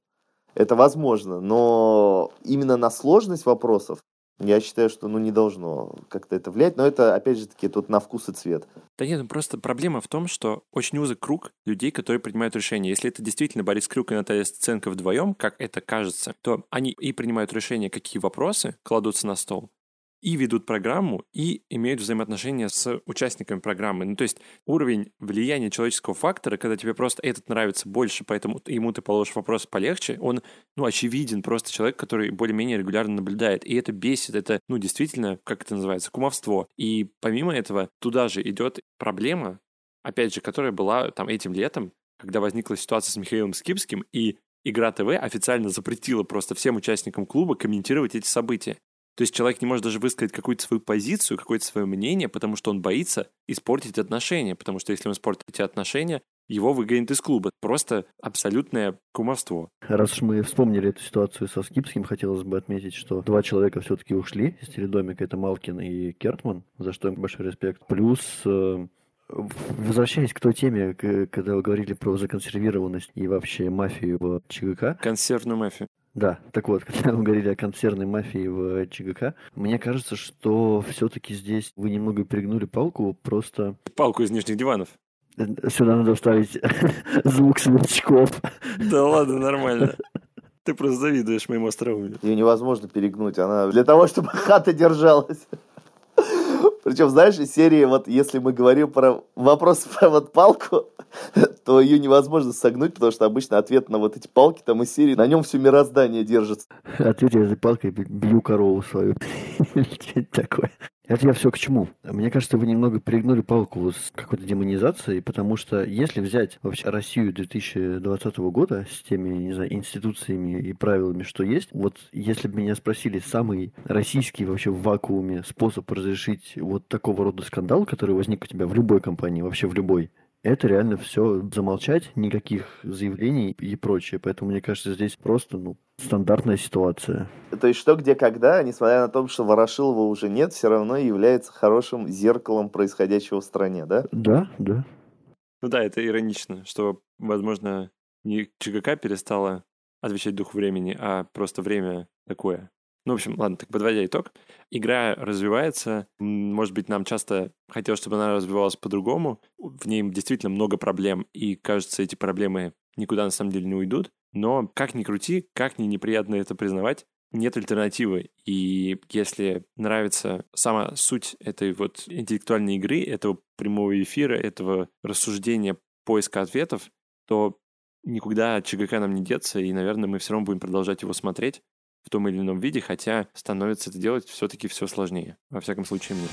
это возможно, но именно на сложность вопросов я считаю, что ну, не должно как-то это влиять, но это, опять же таки, тут на вкус и цвет. Да нет, ну просто проблема в том, что очень узок круг людей, которые принимают решения. Если это действительно Борис Крюк и Наталья Сценко вдвоем, как это кажется, то они и принимают решение, какие вопросы кладутся на стол, и ведут программу, и имеют взаимоотношения с участниками программы. Ну, то есть уровень влияния человеческого фактора, когда тебе просто этот нравится больше, поэтому ему ты положишь вопрос полегче, он, ну, очевиден, просто человек, который более-менее регулярно наблюдает. И это бесит, это, ну, действительно, как это называется, кумовство. И помимо этого, туда же идет проблема, опять же, которая была там этим летом, когда возникла ситуация с Михаилом Скипским, и Игра ТВ официально запретила просто всем участникам клуба комментировать эти события. То есть человек не может даже высказать какую-то свою позицию, какое-то свое мнение, потому что он боится испортить отношения, потому что если он испортит эти отношения, его выгонят из клуба. Просто абсолютное кумовство. Раз уж мы вспомнили эту ситуацию со Скипским, хотелось бы отметить, что два человека все-таки ушли из теледомика. Это Малкин и Кертман, за что им большой респект. Плюс э, Возвращаясь к той теме, когда вы говорили про законсервированность и вообще мафию в ЧГК. Консервную мафию. Да, так вот, когда мы говорили о концерной мафии в ЧГК, мне кажется, что все-таки здесь вы немного перегнули палку, просто... Палку из нижних диванов. Сюда надо вставить звук сверчков. Да ладно, нормально. Ты просто завидуешь моему остроумию. Ее невозможно перегнуть. Она для того, чтобы хата держалась. Причем, знаешь, из серии, вот если мы говорим про вопрос про вот палку, то ее невозможно согнуть, потому что обычно ответ на вот эти палки там из серии, на нем все мироздание держится. Ответ я этой палкой бью корову свою. такое. Это я все к чему? Мне кажется, вы немного перегнули палку с какой-то демонизацией, потому что если взять вообще Россию 2020 года с теми, не знаю, институциями и правилами, что есть, вот если бы меня спросили самый российский вообще в вакууме способ разрешить вот такого рода скандал, который возник у тебя в любой компании, вообще в любой, это реально все замолчать, никаких заявлений и прочее. Поэтому, мне кажется, здесь просто, ну, стандартная ситуация. То есть что, где, когда, несмотря на то, что Ворошилова уже нет, все равно является хорошим зеркалом происходящего в стране, да? Да, да. Ну да, это иронично, что, возможно, не ЧГК перестала отвечать духу времени, а просто время такое. Ну, в общем, ладно, так подводя итог. Игра развивается. Может быть, нам часто хотелось, чтобы она развивалась по-другому. В ней действительно много проблем, и, кажется, эти проблемы никуда на самом деле не уйдут. Но как ни крути, как ни неприятно это признавать, нет альтернативы. И если нравится сама суть этой вот интеллектуальной игры, этого прямого эфира, этого рассуждения, поиска ответов, то никуда ЧГК нам не деться, и, наверное, мы все равно будем продолжать его смотреть в том или ином виде, хотя становится это делать все-таки все сложнее. Во всяком случае, мне.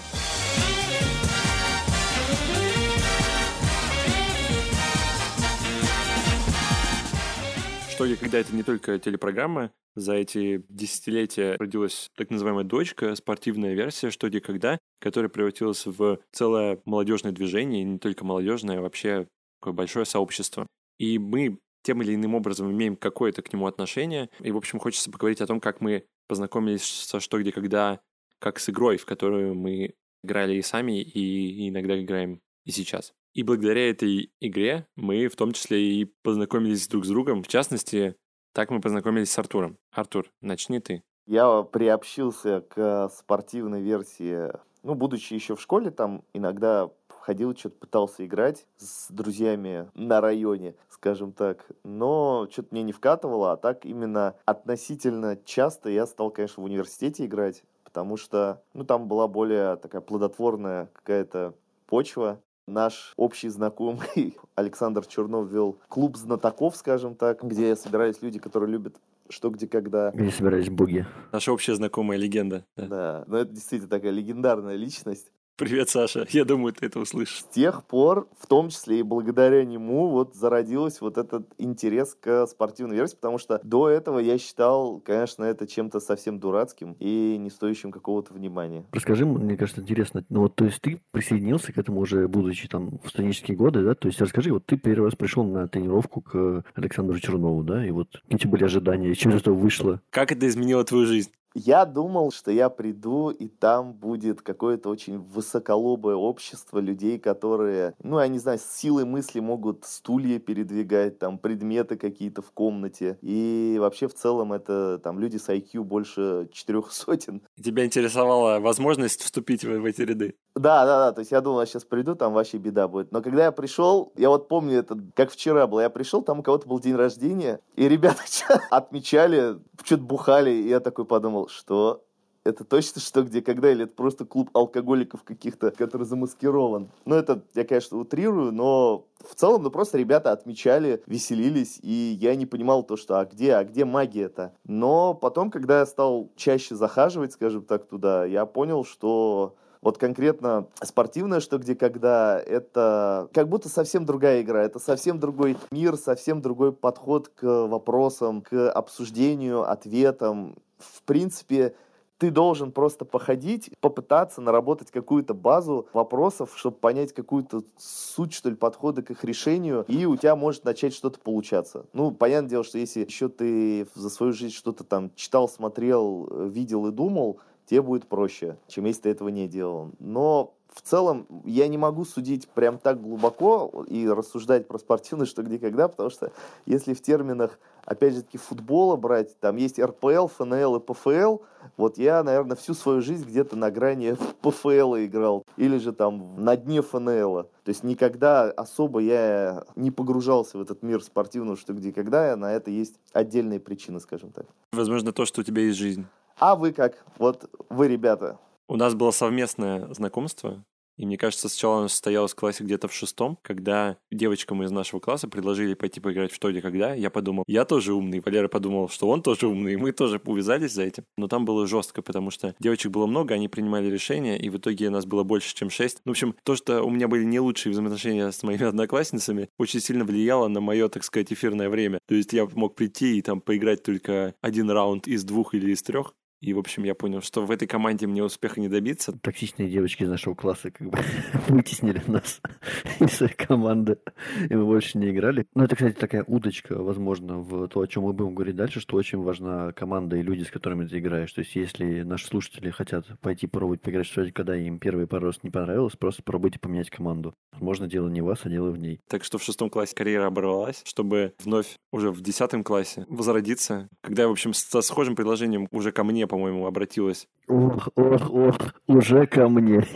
Что и когда это не только телепрограмма, за эти десятилетия родилась так называемая дочка, спортивная версия «Что, где, когда», которая превратилась в целое молодежное движение, и не только молодежное, а вообще такое большое сообщество. И мы тем или иным образом имеем какое-то к нему отношение. И, в общем, хочется поговорить о том, как мы познакомились со «Что, где, когда», как с игрой, в которую мы играли и сами, и иногда играем и сейчас. И благодаря этой игре мы в том числе и познакомились друг с другом. В частности, так мы познакомились с Артуром. Артур, начни ты. Я приобщился к спортивной версии, ну, будучи еще в школе, там иногда ходил, что-то пытался играть с друзьями на районе, скажем так. Но что-то мне не вкатывало, а так именно относительно часто я стал, конечно, в университете играть, потому что, ну, там была более такая плодотворная какая-то почва. Наш общий знакомый Александр Чернов вел клуб знатоков, скажем так, где собирались люди, которые любят что, где, когда. Где собирались боги. Наша общая знакомая легенда. Да, да но это действительно такая легендарная личность. Привет, Саша. Я думаю, ты это услышишь. С тех пор, в том числе и благодаря нему, вот зародилась вот этот интерес к спортивной версии, потому что до этого я считал, конечно, это чем-то совсем дурацким и не стоящим какого-то внимания. Расскажи, мне кажется, интересно, ну вот, то есть ты присоединился к этому уже, будучи там в студенческие годы, да? То есть расскажи, вот ты первый раз пришел на тренировку к Александру Чернову, да? И вот какие были ожидания, и что из этого вышло? Как это изменило твою жизнь? Я думал, что я приду, и там будет какое-то очень высоколобое общество людей, которые, ну, я не знаю, с силой мысли могут стулья передвигать, там, предметы какие-то в комнате. И вообще, в целом, это там люди с IQ больше четырех сотен. Тебя интересовала возможность вступить в, в эти ряды? Да, да, да. То есть я думал, я сейчас приду, там вообще беда будет. Но когда я пришел, я вот помню это, как вчера было. Я пришел, там у кого-то был день рождения, и ребята отмечали, что-то бухали, и я такой подумал, думал, что это точно что, где, когда, или это просто клуб алкоголиков каких-то, который замаскирован. Ну, это я, конечно, утрирую, но в целом, ну, просто ребята отмечали, веселились, и я не понимал то, что, а где, а где магия-то? Но потом, когда я стал чаще захаживать, скажем так, туда, я понял, что Вот конкретно спортивное «Что, где, когда» — это как будто совсем другая игра, это совсем другой мир, совсем другой подход к вопросам, к обсуждению, ответам. В принципе, ты должен просто походить, попытаться наработать какую-то базу вопросов, чтобы понять какую-то суть, что ли, подхода к их решению, и у тебя может начать что-то получаться. Ну, понятное дело, что если еще ты за свою жизнь что-то там читал, смотрел, видел и думал, тебе будет проще, чем если ты этого не делал. Но в целом я не могу судить прям так глубоко и рассуждать про спортивное, что где когда, потому что если в терминах опять же таки, футбола брать, там есть РПЛ, ФНЛ и ПФЛ, вот я, наверное, всю свою жизнь где-то на грани ПФЛ играл, или же там на дне ФНЛ. То есть никогда особо я не погружался в этот мир спортивного, что где когда, на это есть отдельные причины, скажем так. Возможно, то, что у тебя есть жизнь. А вы как? Вот вы, ребята. У нас было совместное знакомство и мне кажется, сначала оно состоялось в классе где-то в шестом, когда девочкам из нашего класса предложили пойти поиграть в что где когда. Я подумал, я тоже умный. Валера подумал, что он тоже умный. И мы тоже увязались за этим. Но там было жестко, потому что девочек было много, они принимали решения, и в итоге нас было больше, чем шесть. Ну, в общем, то, что у меня были не лучшие взаимоотношения с моими одноклассницами, очень сильно влияло на мое, так сказать, эфирное время. То есть я мог прийти и там поиграть только один раунд из двух или из трех, и, в общем, я понял, что в этой команде мне успеха не добиться. Токсичные девочки из нашего класса как бы вытеснили нас из своей команды, и мы больше не играли. Ну, это, кстати, такая удочка, возможно, в то, о чем мы будем говорить дальше, что очень важна команда и люди, с которыми ты играешь. То есть, если наши слушатели хотят пойти пробовать поиграть в что когда им первый пару раз не понравилось, просто пробуйте поменять команду. Возможно, дело не вас, а дело в ней. Так что в шестом классе карьера оборвалась, чтобы вновь уже в десятом классе возродиться, когда, в общем, со схожим предложением уже ко мне по-моему, обратилась. Ох, ох, ох, уже ко мне.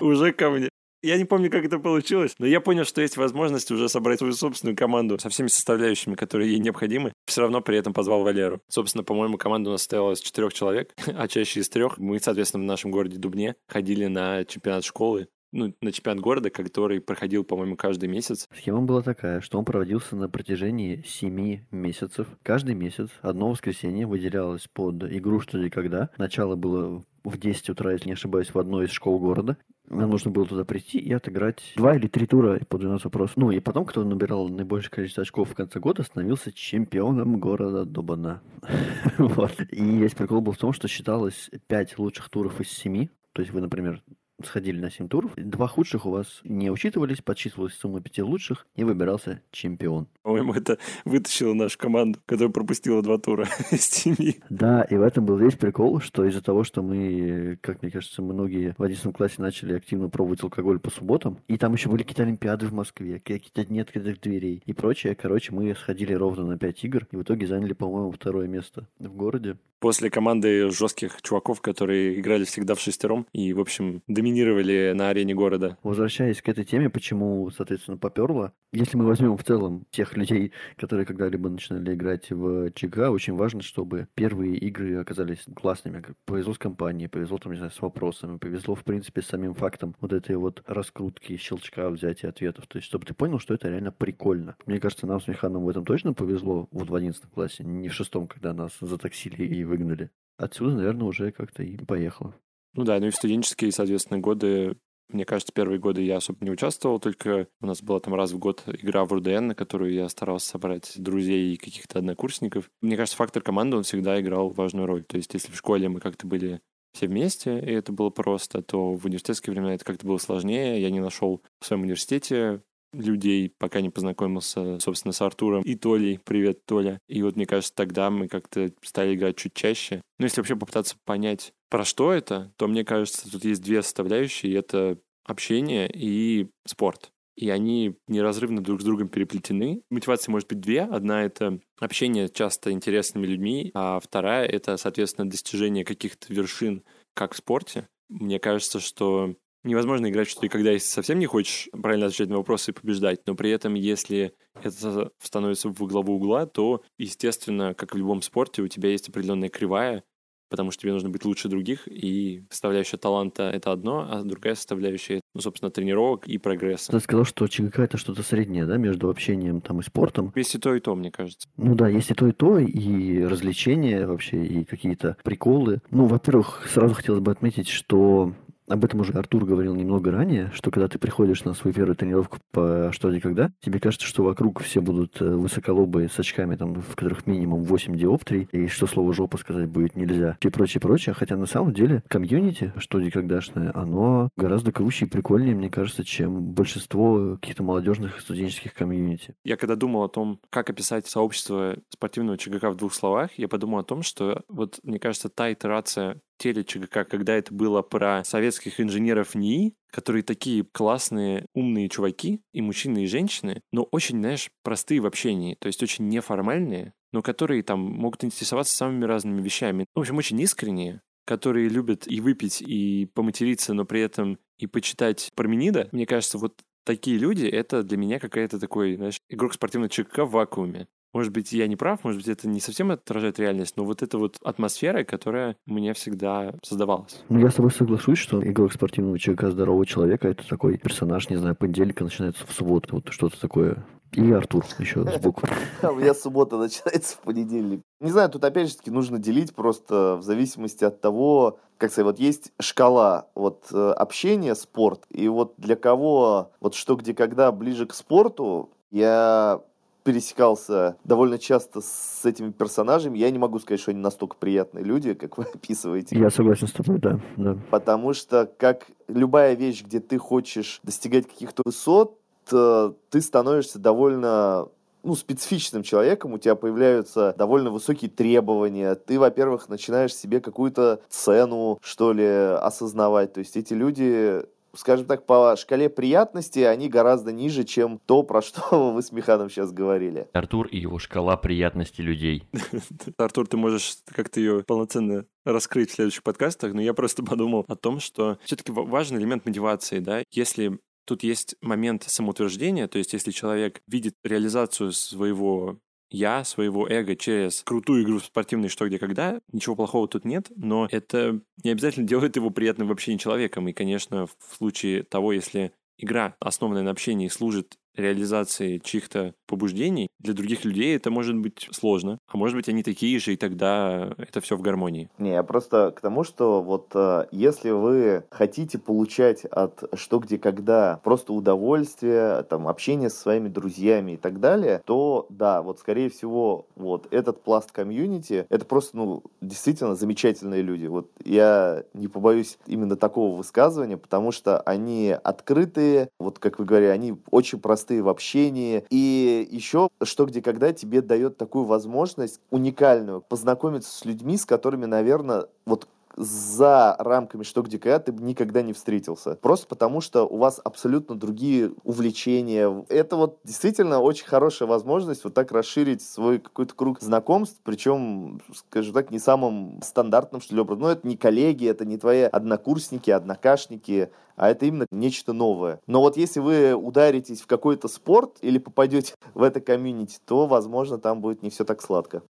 Уже ко мне. Я не помню, как это получилось, но я понял, что есть возможность уже собрать свою собственную команду со всеми составляющими, которые ей необходимы. Все равно при этом позвал Валеру. Собственно, по-моему, команда у нас состояла из четырех человек, а чаще из трех. Мы, соответственно, в нашем городе Дубне ходили на чемпионат школы ну, на чемпионат города, который проходил, по-моему, каждый месяц. Схема была такая, что он проводился на протяжении 7 месяцев. Каждый месяц одно воскресенье выделялось под игру «Что и когда». Начало было в 10 утра, если не ошибаюсь, в одной из школ города. Нам нужно было туда прийти и отыграть два или три тура по 12 вопросов. Ну, и потом, кто набирал наибольшее количество очков в конце года, становился чемпионом города Дубана. вот. И весь прикол был в том, что считалось 5 лучших туров из 7. То есть вы, например, сходили на 7 туров. Два худших у вас не учитывались, подсчитывалась сумма пяти лучших и выбирался чемпион. По-моему, это вытащило нашу команду, которая пропустила два тура из семи. Да, и в этом был весь прикол, что из-за того, что мы, как мне кажется, многие в 11 классе начали активно пробовать алкоголь по субботам, и там еще были какие-то олимпиады в Москве, какие-то дни открытых дверей и прочее. Короче, мы сходили ровно на 5 игр, и в итоге заняли, по-моему, второе место в городе. После команды жестких чуваков, которые играли всегда в шестером и, в общем, доминировали на арене города. Возвращаясь к этой теме, почему, соответственно, поперло. Если мы возьмем в целом тех людей, которые когда-либо начинали играть в ЧГА, очень важно, чтобы первые игры оказались классными. Повезло с компанией, повезло там, не знаю, с вопросами, повезло, в принципе, с самим фактом вот этой вот раскрутки, щелчка, взятия ответов. То есть, чтобы ты понял, что это реально прикольно. Мне кажется, нам с Миханом в этом точно повезло вот в 11 классе, не в шестом, когда нас затоксили и выгнали. Отсюда, наверное, уже как-то и поехало. Ну да, ну и в студенческие, соответственно, годы мне кажется, первые годы я особо не участвовал, только у нас была там раз в год игра в РУДН, на которую я старался собрать друзей и каких-то однокурсников. Мне кажется, фактор команды, он всегда играл важную роль. То есть если в школе мы как-то были все вместе, и это было просто, то в университетские времена это как-то было сложнее. Я не нашел в своем университете людей, пока не познакомился, собственно, с Артуром и Толей. Привет, Толя. И вот, мне кажется, тогда мы как-то стали играть чуть чаще. Но если вообще попытаться понять, про что это, то, мне кажется, тут есть две составляющие. Это общение и спорт. И они неразрывно друг с другом переплетены. Мотивации может быть две. Одна — это общение часто интересными людьми, а вторая — это, соответственно, достижение каких-то вершин, как в спорте. Мне кажется, что невозможно играть в что-то, когда если совсем не хочешь правильно отвечать на вопросы и побеждать, но при этом, если это становится в главу угла, то, естественно, как в любом спорте, у тебя есть определенная кривая, потому что тебе нужно быть лучше других, и составляющая таланта — это одно, а другая составляющая — ну, собственно, тренировок и прогресса. Ты сказал, что ЧГК — это что-то среднее, да, между общением там и спортом? Есть и то, и то, мне кажется. Ну да, есть и то, и то, и развлечения вообще, и какие-то приколы. Ну, во-первых, сразу хотелось бы отметить, что об этом уже Артур говорил немного ранее, что когда ты приходишь на свою первую тренировку по что и когда, тебе кажется, что вокруг все будут э, высоколобые с очками, там, в которых минимум 8 диоптрий, и что слово «жопа» сказать будет нельзя, и прочее, прочее. Хотя на самом деле комьюнити, что и когдашное, оно гораздо круче и прикольнее, мне кажется, чем большинство каких-то молодежных и студенческих комьюнити. Я когда думал о том, как описать сообщество спортивного ЧГК в двух словах, я подумал о том, что вот, мне кажется, та итерация теле ЧГК, когда это было про советских инженеров НИИ, которые такие классные, умные чуваки, и мужчины, и женщины, но очень, знаешь, простые в общении, то есть очень неформальные, но которые там могут интересоваться самыми разными вещами. В общем, очень искренние, которые любят и выпить, и поматериться, но при этом и почитать Парменида. Мне кажется, вот такие люди — это для меня какая-то такой, знаешь, игрок спортивного ЧК в вакууме. Может быть, я не прав, может быть, это не совсем отражает реальность, но вот эта вот атмосфера, которая мне всегда создавалась. Ну, я с тобой соглашусь, что игрок спортивного человека, здорового человека, это такой персонаж, не знаю, понедельника начинается в субботу, вот что-то такое и Артур еще сбоку. А у меня суббота начинается в понедельник. Не знаю, тут опять же таки нужно делить просто в зависимости от того, как сказать, вот есть шкала вот э, общения, спорт, и вот для кого вот что, где, когда ближе к спорту, я пересекался довольно часто с этими персонажами. Я не могу сказать, что они настолько приятные люди, как вы описываете. Я согласен с тобой, да. да. Потому что, как любая вещь, где ты хочешь достигать каких-то высот, э, ты становишься довольно ну, специфичным человеком, у тебя появляются довольно высокие требования. Ты, во-первых, начинаешь себе какую-то цену, что ли, осознавать. То есть эти люди скажем так, по шкале приятности они гораздо ниже, чем то, про что вы с Миханом сейчас говорили. Артур и его шкала приятности людей. Артур, ты можешь как-то ее полноценно раскрыть в следующих подкастах, но я просто подумал о том, что все-таки важный элемент мотивации, да, если Тут есть момент самоутверждения, то есть если человек видит реализацию своего я своего эго через крутую игру в спортивный что, где, когда. Ничего плохого тут нет, но это не обязательно делает его приятным в общении человеком. И, конечно, в случае того, если игра, основанная на общении, служит реализации чьих-то побуждений, для других людей это может быть сложно. А может быть, они такие же, и тогда это все в гармонии. Не, я просто к тому, что вот э, если вы хотите получать от что, где, когда просто удовольствие, там, общение со своими друзьями и так далее, то да, вот скорее всего, вот этот пласт комьюнити, это просто, ну, действительно замечательные люди. Вот я не побоюсь именно такого высказывания, потому что они открытые, вот как вы говорите, они очень простые в общении, и еще что где когда тебе дает такую возможность уникальную познакомиться с людьми, с которыми, наверное, вот за рамками что где когда ты бы никогда не встретился. Просто потому, что у вас абсолютно другие увлечения. Это вот действительно очень хорошая возможность вот так расширить свой какой-то круг знакомств, причем, скажем так, не самым стандартным, что ли, образом. Но это не коллеги, это не твои однокурсники, однокашники, а это именно нечто новое. Но вот если вы ударитесь в какой-то спорт или попадете в это комьюнити, то, возможно, там будет не все так сладко.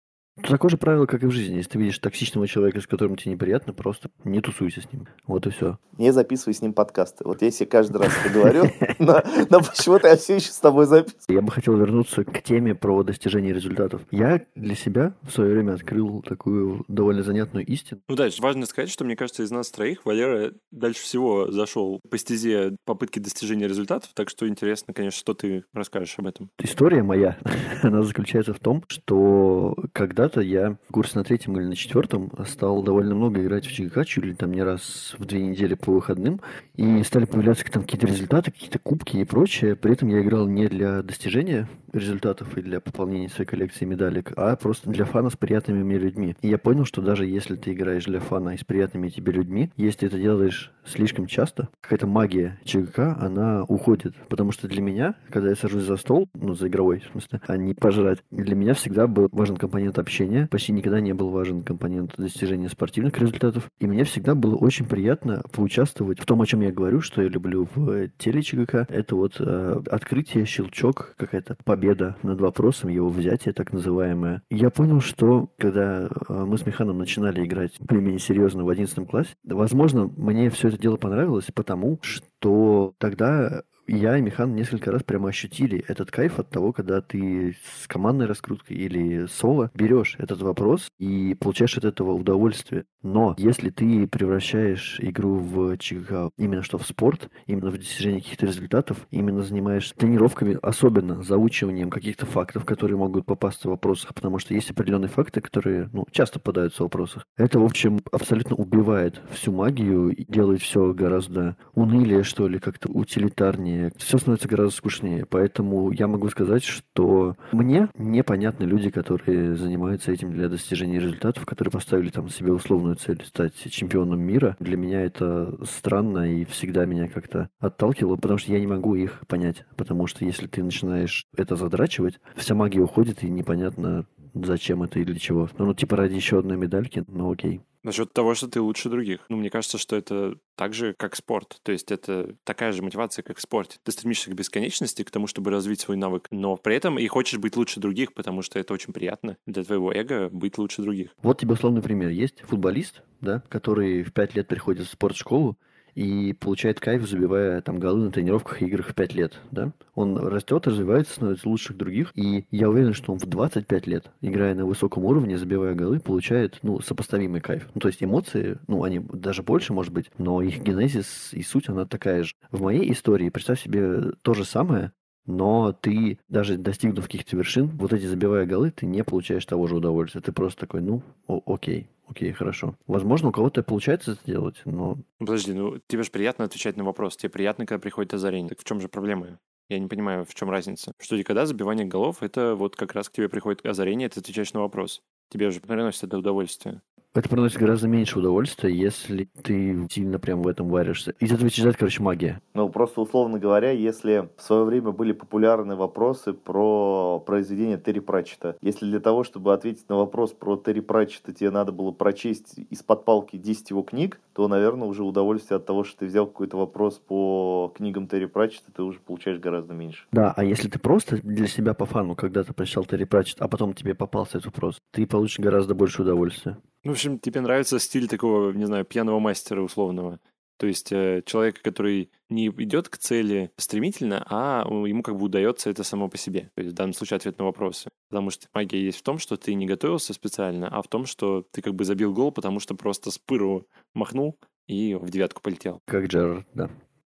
Такое же правило, как и в жизни. Если ты видишь токсичного человека, с которым тебе неприятно, просто не тусуйся с ним. Вот и все. Не записывай с ним подкасты. Вот я себе каждый раз это говорю, но, почему-то я все еще с тобой записываю. Я бы хотел вернуться к теме про достижение результатов. Я для себя в свое время открыл такую довольно занятную истину. Ну да, важно сказать, что мне кажется, из нас троих Валера дальше всего зашел по стезе попытки достижения результатов, так что интересно, конечно, что ты расскажешь об этом. История моя, она заключается в том, что когда когда-то я в курсе на третьем или на четвертом стал довольно много играть в ЧГК, чуть ли там не раз в две недели по выходным, и стали появляться там какие-то результаты, какие-то кубки и прочее. При этом я играл не для достижения результатов и для пополнения своей коллекции медалек, а просто для фана с приятными мне людьми. И я понял, что даже если ты играешь для фана и с приятными тебе людьми, если ты это делаешь слишком часто, какая-то магия ЧГК, она уходит. Потому что для меня, когда я сажусь за стол, ну, за игровой, в смысле, а не пожрать, для меня всегда был важен компонент общения. Почти никогда не был важен компонент достижения спортивных результатов. И мне всегда было очень приятно поучаствовать в том, о чем я говорю, что я люблю в теле ЧГК. Это вот э, открытие, щелчок, какая-то победа над вопросом, его взятие так называемое. Я понял, что когда э, мы с Миханом начинали играть более-менее серьезно в 11 классе, возможно, мне все это дело понравилось, потому что тогда я и Михан несколько раз прямо ощутили этот кайф от того, когда ты с командной раскруткой или соло берешь этот вопрос и получаешь от этого удовольствие. Но если ты превращаешь игру в ЧГК именно что в спорт, именно в достижение каких-то результатов, именно занимаешь тренировками, особенно заучиванием каких-то фактов, которые могут попасться в вопросах, потому что есть определенные факты, которые ну, часто попадаются в вопросах. Это, в общем, абсолютно убивает всю магию и делает все гораздо унылее, что ли, как-то утилитарнее. Все становится гораздо скучнее. Поэтому я могу сказать, что мне непонятны люди, которые занимаются этим для достижения результатов, которые поставили там себе условную цель стать чемпионом мира. Для меня это странно и всегда меня как-то отталкивало, потому что я не могу их понять. Потому что если ты начинаешь это задрачивать, вся магия уходит, и непонятно, зачем это и для чего. Ну, ну типа ради еще одной медальки, ну окей. Насчет того, что ты лучше других. Ну, мне кажется, что это так же, как спорт. То есть это такая же мотивация, как в спорте. Ты стремишься к бесконечности, к тому, чтобы развить свой навык, но при этом и хочешь быть лучше других, потому что это очень приятно для твоего эго быть лучше других. Вот тебе условный пример. Есть футболист, да, который в пять лет приходит в спортшколу, и получает кайф, забивая там голы на тренировках и играх в 5 лет, да? Он растет, развивается, становится лучше других, и я уверен, что он в 25 лет, играя на высоком уровне, забивая голы, получает, ну, сопоставимый кайф. Ну, то есть эмоции, ну, они даже больше, может быть, но их генезис и суть, она такая же. В моей истории, представь себе то же самое, но ты, даже достигнув каких-то вершин, вот эти забивая голы, ты не получаешь того же удовольствия. Ты просто такой, ну, о- окей, окей, хорошо. Возможно, у кого-то получается это сделать, но... Подожди, ну тебе же приятно отвечать на вопрос. Тебе приятно, когда приходит озарение. Так в чем же проблема? Я не понимаю, в чем разница. Что когда забивание голов, это вот как раз к тебе приходит озарение, ты отвечаешь на вопрос. Тебе же приносит это удовольствие. Это приносит гораздо меньше удовольствия, если ты сильно прям в этом варишься. Из этого исчезает, короче, магия. Ну, просто условно говоря, если в свое время были популярны вопросы про произведение Терри Пратчета, если для того, чтобы ответить на вопрос про Терри Пратчета, тебе надо было прочесть из-под палки 10 его книг, то, наверное, уже удовольствие от того, что ты взял какой-то вопрос по книгам Терри Пратчета, ты уже получаешь гораздо меньше. Да, а если ты просто для себя по фану когда-то прочитал Терри Пратчет, а потом тебе попался этот вопрос, ты получишь гораздо больше удовольствия. Ну, в общем, тебе нравится стиль такого, не знаю, пьяного мастера условного. То есть э, человека, который не идет к цели стремительно, а ему как бы удается это само по себе. То есть в данном случае ответ на вопросы. Потому что магия есть в том, что ты не готовился специально, а в том, что ты как бы забил гол, потому что просто с пыру махнул и в девятку полетел. Как Джерард, да.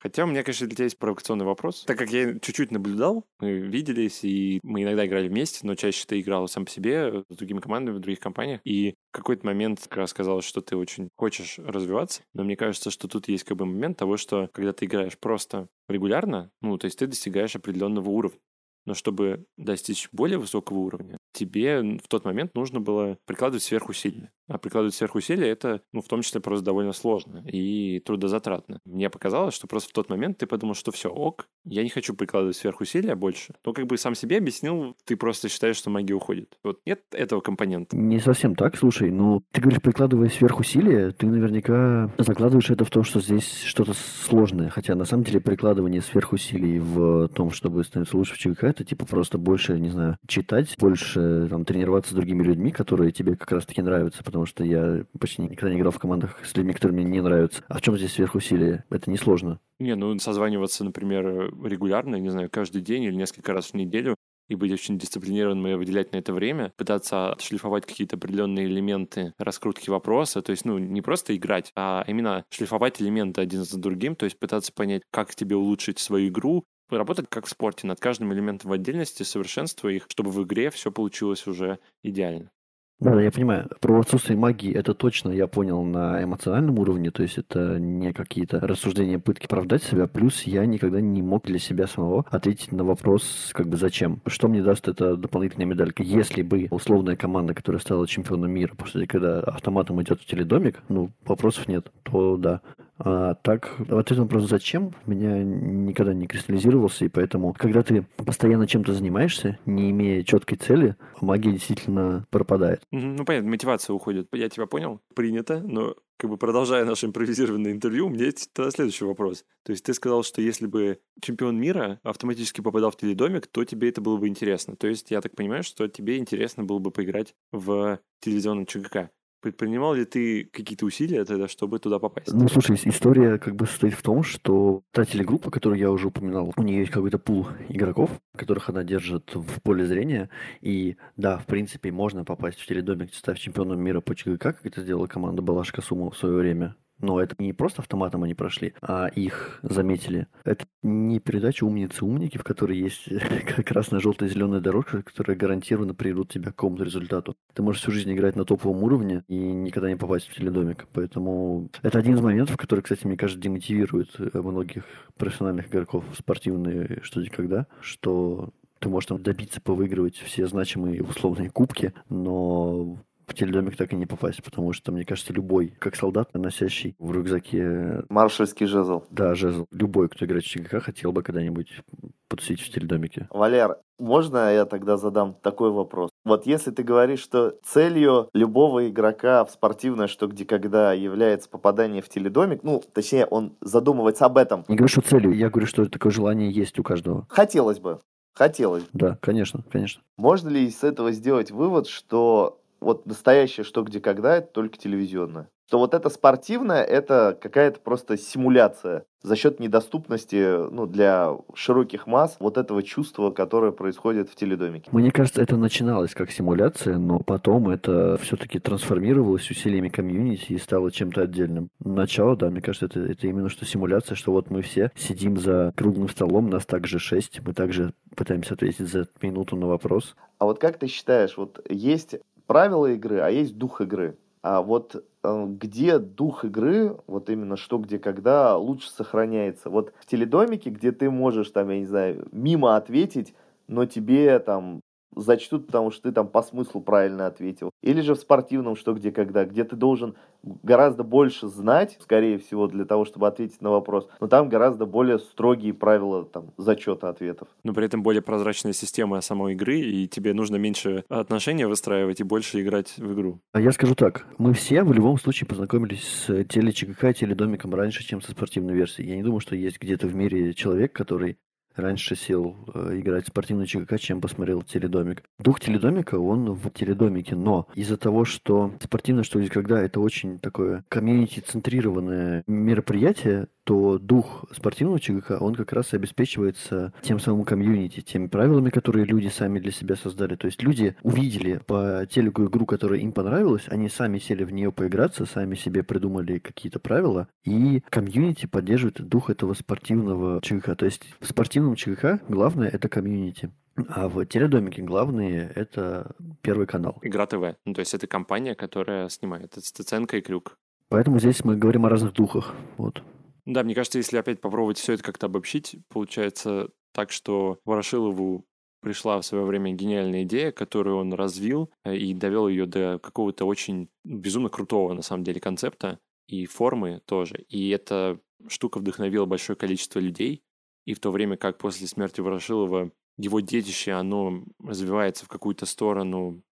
Хотя у меня, конечно, для тебя есть провокационный вопрос. Так как я чуть-чуть наблюдал, мы виделись, и мы иногда играли вместе, но чаще ты играл сам по себе, с другими командами, в других компаниях. И в какой-то момент как раз сказалось, что ты очень хочешь развиваться. Но мне кажется, что тут есть как бы момент того, что когда ты играешь просто регулярно, ну, то есть ты достигаешь определенного уровня. Но чтобы достичь более высокого уровня, тебе в тот момент нужно было прикладывать сверхусилия. А прикладывать сверхусилия это, ну, в том числе просто довольно сложно и трудозатратно. Мне показалось, что просто в тот момент ты подумал, что все, ок, я не хочу прикладывать сверхусилия больше. Но как бы сам себе объяснил, ты просто считаешь, что магия уходит. Вот нет этого компонента. Не совсем так, слушай, ну, ты говоришь, прикладывая сверхусилия, ты наверняка закладываешь это в том, что здесь что-то сложное. Хотя на самом деле прикладывание сверхусилий в том, чтобы становиться лучше в ЧВК, это типа просто больше, не знаю, читать, больше там тренироваться с другими людьми, которые тебе как раз-таки нравятся, потому что я почти никогда не играл в командах с людьми, которые мне не нравятся. А в чем здесь сверхусилие? Это несложно. Не, ну созваниваться, например, регулярно, не знаю, каждый день или несколько раз в неделю, и быть очень дисциплинированным и выделять на это время, пытаться отшлифовать какие-то определенные элементы раскрутки вопроса, то есть, ну, не просто играть, а именно шлифовать элементы один за другим, то есть пытаться понять, как тебе улучшить свою игру, работать как в спорте, над каждым элементом в отдельности, совершенствуя их, чтобы в игре все получилось уже идеально. Да, да, я понимаю. Про отсутствие магии это точно я понял на эмоциональном уровне, то есть это не какие-то рассуждения, пытки оправдать себя, плюс я никогда не мог для себя самого ответить на вопрос, как бы зачем. Что мне даст эта дополнительная медалька? Если бы условная команда, которая стала чемпионом мира, после когда автоматом идет в теледомик, ну, вопросов нет, то да. А так, ответ на вопрос «зачем?» меня никогда не кристаллизировался, и поэтому, когда ты постоянно чем-то занимаешься, не имея четкой цели, магия действительно пропадает. Ну, понятно, мотивация уходит. Я тебя понял, принято, но как бы продолжая наше импровизированное интервью, у меня есть тогда следующий вопрос. То есть ты сказал, что если бы чемпион мира автоматически попадал в теледомик, то тебе это было бы интересно. То есть я так понимаю, что тебе интересно было бы поиграть в телевизионном ЧГК. Предпринимал ли ты какие-то усилия тогда, чтобы туда попасть? Ну, слушай, история как бы состоит в том, что та телегруппа, которую я уже упоминал, у нее есть какой-то пул игроков, которых она держит в поле зрения. И да, в принципе, можно попасть в теледомик, став чемпионом мира по ЧГК, как это сделала команда Балашка Сума в свое время. Но это не просто автоматом они прошли, а их заметили. Это не передача «Умницы-умники», в которой есть красно-желтая зеленая дорожка, которая гарантированно приведут тебя к какому-то результату. Ты можешь всю жизнь играть на топовом уровне и никогда не попасть в теледомик. Поэтому это один из моментов, который, кстати, мне кажется, демотивирует э, многих профессиональных игроков спортивные что когда, что ты можешь там добиться повыигрывать все значимые условные кубки, но в теледомик так и не попасть, потому что, мне кажется, любой, как солдат, носящий в рюкзаке... Маршальский жезл. Да, жезл. Любой, кто играет в ЧГК, хотел бы когда-нибудь потусить в теледомике. Валер, можно я тогда задам такой вопрос? Вот если ты говоришь, что целью любого игрока в спортивное что где когда является попадание в теледомик, ну, точнее, он задумывается об этом. Не говорю, что целью, я говорю, что такое желание есть у каждого. Хотелось бы. Хотелось. Да, конечно, конечно. Можно ли из этого сделать вывод, что вот настоящее что, где, когда, это только телевизионное. Что вот это спортивное, это какая-то просто симуляция за счет недоступности ну, для широких масс вот этого чувства, которое происходит в теледомике. Мне кажется, это начиналось как симуляция, но потом это все-таки трансформировалось усилиями комьюнити и стало чем-то отдельным. Начало, да, мне кажется, это, это именно что симуляция, что вот мы все сидим за круглым столом, нас также шесть, мы также пытаемся ответить за минуту на вопрос. А вот как ты считаешь, вот есть правила игры, а есть дух игры. А вот э, где дух игры, вот именно что, где, когда, лучше сохраняется. Вот в теледомике, где ты можешь, там, я не знаю, мимо ответить, но тебе там зачтут, потому что ты там по смыслу правильно ответил. Или же в спортивном «Что, где, когда», где ты должен гораздо больше знать, скорее всего, для того, чтобы ответить на вопрос, но там гораздо более строгие правила там, зачета ответов. Но при этом более прозрачная система самой игры, и тебе нужно меньше отношения выстраивать и больше играть в игру. А я скажу так, мы все в любом случае познакомились с теле ЧГК, теледомиком раньше, чем со спортивной версией. Я не думаю, что есть где-то в мире человек, который раньше сел э, играть в спортивный ЧГК, чем посмотрел теледомик. Дух теледомика, он в теледомике, но из-за того, что спортивное что когда это очень такое комьюнити-центрированное мероприятие, то дух спортивного ЧГК, он как раз и обеспечивается тем самым комьюнити, теми правилами, которые люди сами для себя создали. То есть люди увидели по телеку игру, которая им понравилась, они сами сели в нее поиграться, сами себе придумали какие-то правила, и комьюнити поддерживает дух этого спортивного ЧГК. То есть в спортивном ЧГК главное это комьюнити. А в теледомике главные — это Первый канал. Игра ТВ. Ну, то есть это компания, которая снимает. Это Стеценко и Крюк. Поэтому здесь мы говорим о разных духах. Вот. Да, мне кажется, если опять попробовать все это как-то обобщить, получается так, что Ворошилову пришла в свое время гениальная идея, которую он развил э, и довел ее до какого-то очень безумно крутого, на самом деле, концепта и формы тоже. И эта штука вдохновила большое количество людей. И в то время как после смерти Ворошилова его детище, оно развивается в какую-то сторону,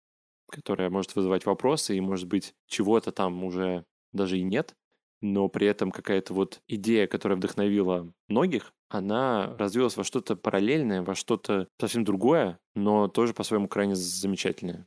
которая может вызывать вопросы, и, может быть, чего-то там уже даже и нет, но при этом какая-то вот идея, которая вдохновила многих, она развилась во что-то параллельное, во что-то совсем другое, но тоже по-своему крайне замечательное.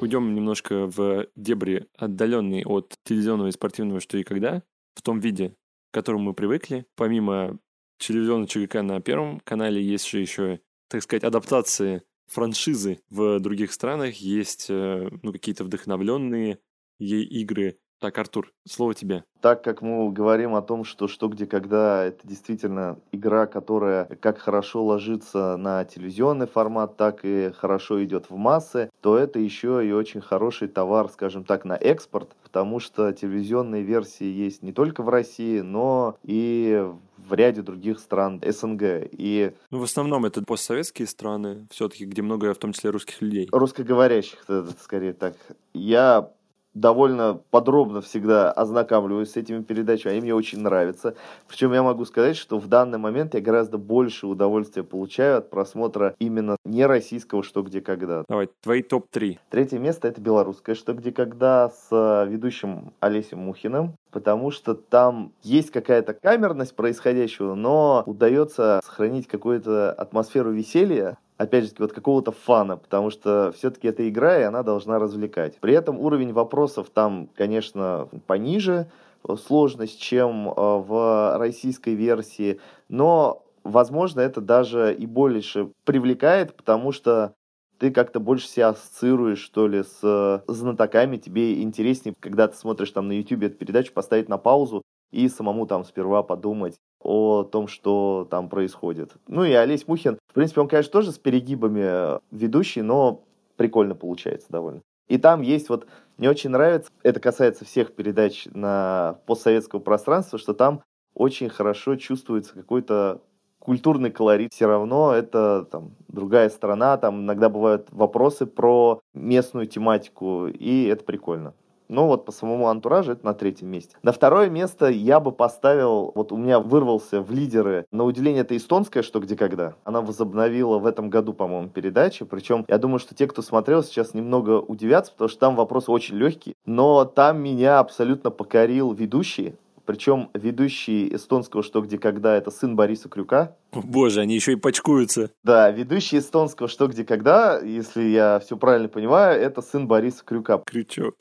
Уйдем немножко в дебри, отдаленные от телевизионного и спортивного «Что и когда», в том виде, к которому мы привыкли. Помимо телевизионного ЧГК на Первом канале есть же еще так сказать, адаптации франшизы в других странах, есть э, ну, какие-то вдохновленные ей игры. Так, Артур, слово тебе. Так как мы говорим о том, что что, где, когда, это действительно игра, которая как хорошо ложится на телевизионный формат, так и хорошо идет в массы, то это еще и очень хороший товар, скажем так, на экспорт, потому что телевизионные версии есть не только в России, но и в ряде других стран СНГ. И... Ну, в основном это постсоветские страны, все-таки, где много, в том числе, русских людей. Русскоговорящих, скорее так. Я довольно подробно всегда ознакомливаюсь с этими передачами, они мне очень нравятся. Причем я могу сказать, что в данный момент я гораздо больше удовольствия получаю от просмотра именно не российского «Что, где, когда». Давай, твои топ-3. Третье место – это белорусское «Что, где, когда» с э, ведущим Олесем Мухиным, потому что там есть какая-то камерность происходящего, но удается сохранить какую-то атмосферу веселья, опять же, вот какого-то фана, потому что все-таки это игра, и она должна развлекать. При этом уровень вопросов там, конечно, пониже, сложность, чем э, в российской версии, но, возможно, это даже и больше привлекает, потому что ты как-то больше себя ассоциируешь, что ли, с знатоками, тебе интереснее, когда ты смотришь там на YouTube эту передачу, поставить на паузу и самому там сперва подумать о том, что там происходит. Ну и Олесь Мухин, в принципе, он, конечно, тоже с перегибами ведущий, но прикольно получается довольно. И там есть вот, мне очень нравится, это касается всех передач на постсоветского пространства, что там очень хорошо чувствуется какой-то культурный колорит все равно это там другая страна, там иногда бывают вопросы про местную тематику, и это прикольно. Но вот по самому антуражу это на третьем месте. На второе место я бы поставил, вот у меня вырвался в лидеры, на удивление это эстонская «Что, где, когда». Она возобновила в этом году, по-моему, передачу. Причем я думаю, что те, кто смотрел, сейчас немного удивятся, потому что там вопрос очень легкий. Но там меня абсолютно покорил ведущий. Причем ведущий эстонского «Что, где, когда» — это сын Бориса Крюка. боже, они еще и почкуются. Да, ведущий эстонского «Что, где, когда», если я все правильно понимаю, это сын Бориса Крюка. Крючок.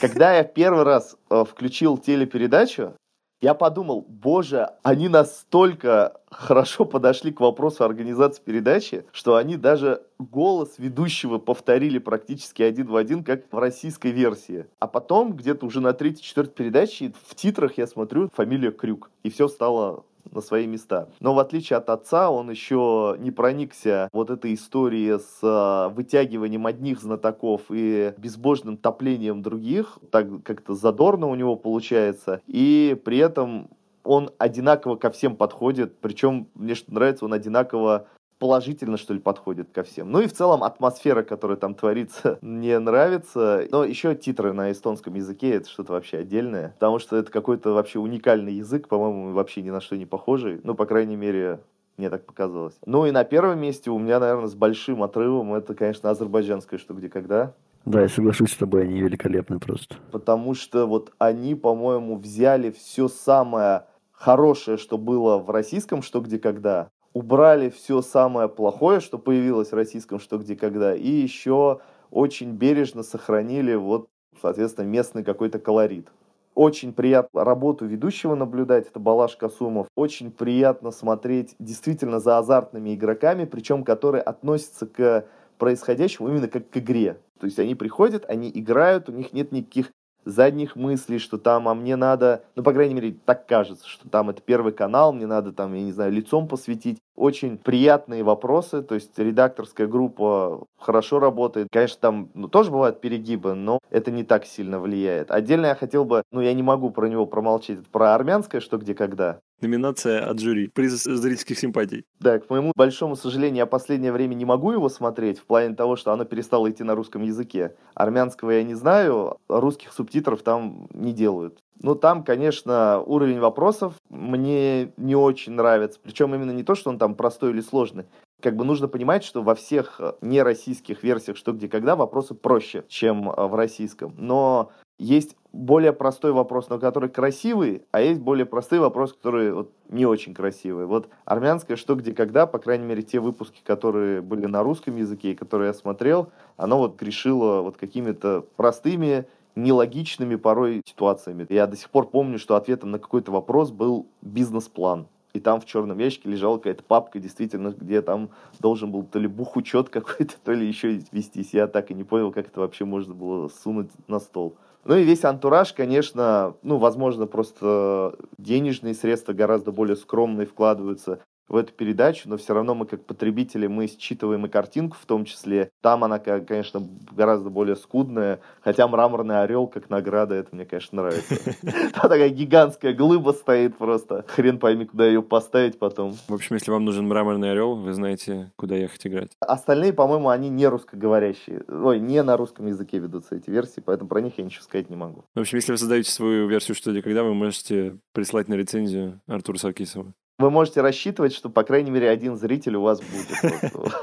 Когда я первый раз э, включил телепередачу, я подумал, боже, они настолько хорошо подошли к вопросу организации передачи, что они даже голос ведущего повторили практически один в один, как в российской версии. А потом, где-то уже на третьей-четвертой передаче, в титрах я смотрю фамилия Крюк. И все стало на свои места. Но в отличие от отца, он еще не проникся вот этой историей с а, вытягиванием одних знатоков и безбожным топлением других. Так как-то задорно у него получается. И при этом он одинаково ко всем подходит, причем мне что нравится, он одинаково положительно, что ли, подходит ко всем. Ну и в целом атмосфера, которая там творится, мне нравится. Но еще титры на эстонском языке это что-то вообще отдельное, потому что это какой-то вообще уникальный язык, по-моему, вообще ни на что не похожий. Ну, по крайней мере, мне так показалось. Ну и на первом месте у меня, наверное, с большим отрывом это, конечно, азербайджанское «Что, где, когда». Да, я соглашусь с тобой, они великолепны просто. Потому что вот они, по-моему, взяли все самое хорошее, что было в российском «Что, где, когда», убрали все самое плохое, что появилось в российском «Что, где, когда», и еще очень бережно сохранили вот, соответственно, местный какой-то колорит. Очень приятно работу ведущего наблюдать, это Балаш Касумов. Очень приятно смотреть действительно за азартными игроками, причем которые относятся к происходящему именно как к игре. То есть они приходят, они играют, у них нет никаких задних мыслей, что там, а мне надо, ну, по крайней мере, так кажется, что там это первый канал, мне надо там, я не знаю, лицом посвятить. Очень приятные вопросы, то есть редакторская группа хорошо работает. Конечно, там ну, тоже бывают перегибы, но это не так сильно влияет. Отдельно я хотел бы, ну, я не могу про него промолчать, про армянское «Что, где, когда». Номинация от жюри. Приз зрительских симпатий. Да, к моему большому сожалению, я последнее время не могу его смотреть, в плане того, что оно перестало идти на русском языке. Армянского я не знаю, русских субтитров там не делают. Ну, там, конечно, уровень вопросов мне не очень нравится. Причем именно не то, что он там простой или сложный. Как бы нужно понимать, что во всех нероссийских версиях «Что, где, когда» вопросы проще, чем в российском. Но есть более простой вопрос, но который красивый, а есть более простые вопросы, которые вот не очень красивые. Вот армянское «Что, где, когда», по крайней мере, те выпуски, которые были на русском языке и которые я смотрел, оно вот грешило вот какими-то простыми, нелогичными порой ситуациями. Я до сих пор помню, что ответом на какой-то вопрос был бизнес-план. И там в черном ящике лежала какая-то папка, действительно, где там должен был то ли бухучет какой-то, то ли еще вестись. Я так и не понял, как это вообще можно было сунуть на стол. Ну и весь антураж, конечно, ну, возможно, просто денежные средства гораздо более скромные вкладываются в эту передачу, но все равно мы как потребители, мы считываем и картинку в том числе. Там она, конечно, гораздо более скудная, хотя мраморный орел как награда, это мне, конечно, нравится. Там такая гигантская глыба стоит просто. Хрен пойми, куда ее поставить потом. В общем, если вам нужен мраморный орел, вы знаете, куда ехать играть. Остальные, по-моему, они не русскоговорящие. Ой, не на русском языке ведутся эти версии, поэтому про них я ничего сказать не могу. В общем, если вы создаете свою версию «Что, где, когда», вы можете прислать на рецензию Артура Саркисова. Вы можете рассчитывать, что, по крайней мере, один зритель у вас будет.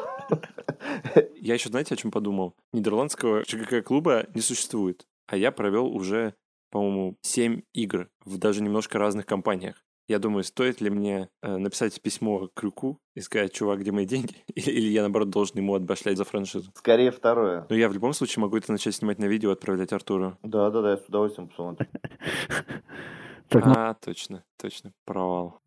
Я еще, знаете, о чем подумал? Нидерландского ЧГК-клуба не существует. А я провел уже, по-моему, 7 игр в даже немножко разных компаниях. Я думаю, стоит ли мне э, написать письмо Крюку и сказать, чувак, где мои деньги? Или, или я, наоборот, должен ему отбашлять за франшизу? Скорее второе. Но я в любом случае могу это начать снимать на видео и отправлять Артуру. Да-да-да, я с удовольствием посмотрю. Так, ну, А, точно, точно, провал.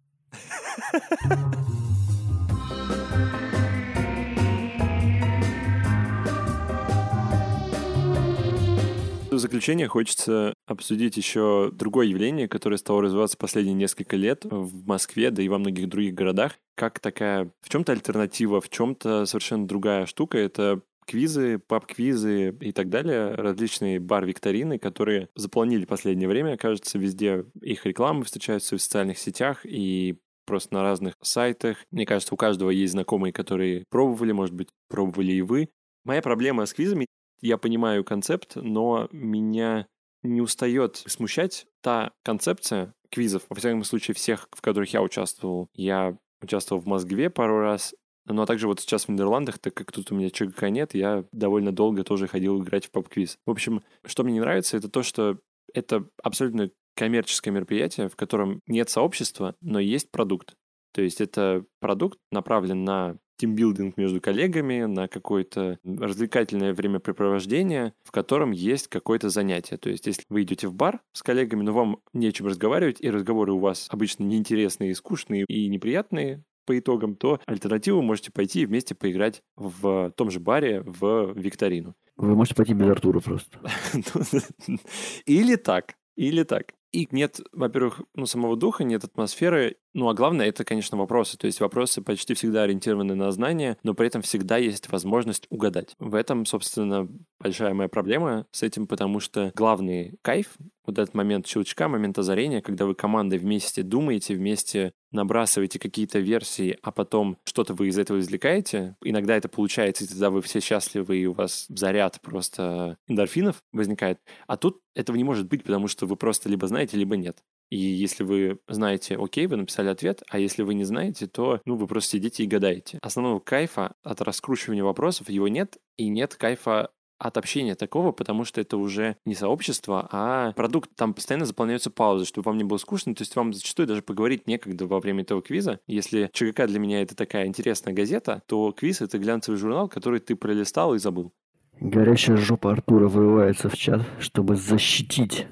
В заключение хочется обсудить еще другое явление, которое стало развиваться последние несколько лет в Москве, да и во многих других городах. Как такая в чем-то альтернатива, в чем-то совершенно другая штука. Это квизы, паб-квизы и так далее, различные бар-викторины, которые заполонили последнее время, кажется, везде их рекламы встречаются в социальных сетях и просто на разных сайтах. Мне кажется, у каждого есть знакомые, которые пробовали, может быть, пробовали и вы. Моя проблема с квизами, я понимаю концепт, но меня не устает смущать та концепция квизов, во всяком случае, всех, в которых я участвовал. Я участвовал в Москве пару раз, но также вот сейчас в Нидерландах, так как тут у меня ЧГК нет, я довольно долго тоже ходил играть в паб-квиз. В общем, что мне не нравится, это то, что это абсолютно коммерческое мероприятие, в котором нет сообщества, но есть продукт. То есть это продукт направлен на тимбилдинг между коллегами, на какое-то развлекательное времяпрепровождение, в котором есть какое-то занятие. То есть если вы идете в бар с коллегами, но вам нечем разговаривать, и разговоры у вас обычно неинтересные, скучные и неприятные, по итогам, то альтернативу можете пойти и вместе поиграть в том же баре в викторину. Вы можете пойти без Артура просто. Или так, или так. И нет, во-первых, ну, самого духа, нет атмосферы. Ну, а главное, это, конечно, вопросы. То есть вопросы почти всегда ориентированы на знания, но при этом всегда есть возможность угадать. В этом, собственно, большая моя проблема с этим, потому что главный кайф, вот этот момент щелчка, момент озарения, когда вы командой вместе думаете, вместе набрасываете какие-то версии, а потом что-то вы из этого извлекаете. Иногда это получается, и тогда вы все счастливы, и у вас заряд просто эндорфинов возникает. А тут этого не может быть, потому что вы просто либо знаете, либо нет. И если вы знаете, окей, вы написали ответ, а если вы не знаете, то ну, вы просто сидите и гадаете. Основного кайфа от раскручивания вопросов его нет, и нет кайфа от общения такого, потому что это уже не сообщество, а продукт. Там постоянно заполняются паузы, чтобы вам не было скучно. То есть вам зачастую даже поговорить некогда во время этого квиза. Если ЧГК для меня это такая интересная газета, то квиз — это глянцевый журнал, который ты пролистал и забыл. Горящая жопа Артура вырывается в чат, чтобы защитить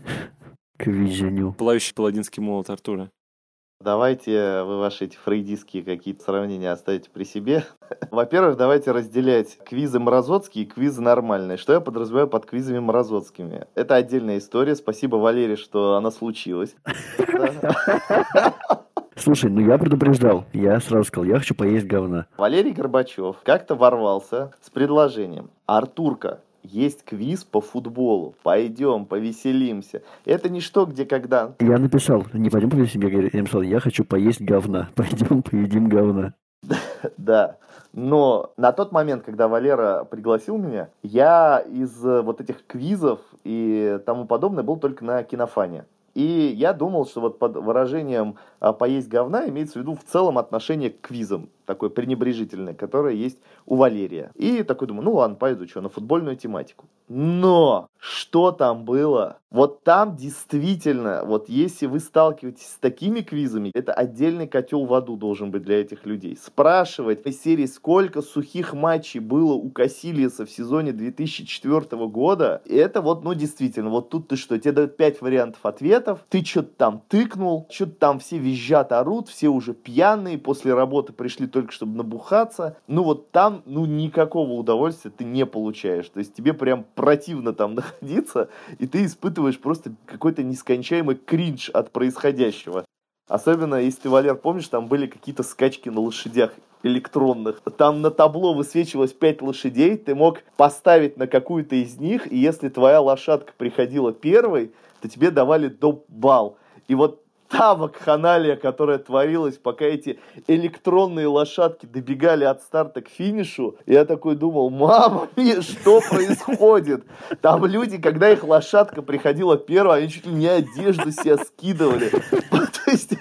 квизиню. Плавающий паладинский молот Артура. Давайте вы ваши эти фрейдистские какие-то сравнения оставите при себе. Во-первых, давайте разделять квизы морозотские и квизы нормальные. Что я подразумеваю под квизами морозотскими? Это отдельная история. Спасибо, Валерий, что она случилась. Слушай, ну я предупреждал. Я сразу сказал, я хочу поесть говна. Валерий Горбачев как-то ворвался с предложением. Артурка, есть квиз по футболу. Пойдем, повеселимся. Это не что, где, когда. Я написал, не пойдем повесим, я, я написал, я хочу поесть говна. Пойдем поедим говна. Да. Но на тот момент, когда Валера пригласил меня, я из э, вот этих квизов и тому подобное был только на кинофане. И я думал, что вот под выражением «поесть говна» имеется в виду в целом отношение к квизам, такое пренебрежительное, которое есть у Валерия. И такой думаю, ну ладно, пойду, что, на футбольную тематику. Но что там было? Вот там действительно, вот если вы сталкиваетесь с такими квизами, это отдельный котел в аду должен быть для этих людей. Спрашивать в серии, сколько сухих матчей было у Кассилиса в сезоне 2004 года, это вот, ну действительно, вот тут ты что, тебе дают 5 вариантов ответов, ты что-то там тыкнул, что-то там все визжат, орут, все уже пьяные, после работы пришли только чтобы набухаться. Ну вот там, ну никакого удовольствия ты не получаешь. То есть тебе прям противно там находиться, и ты испытываешь просто какой-то нескончаемый кринж от происходящего. Особенно, если ты, Валер, помнишь, там были какие-то скачки на лошадях электронных. Там на табло высвечивалось 5 лошадей, ты мог поставить на какую-то из них, и если твоя лошадка приходила первой, то тебе давали доп. балл. И вот та вакханалия, которая творилась, пока эти электронные лошадки добегали от старта к финишу, я такой думал, мама мия, что происходит? Там люди, когда их лошадка приходила первая, они чуть ли не одежду себе скидывали. То есть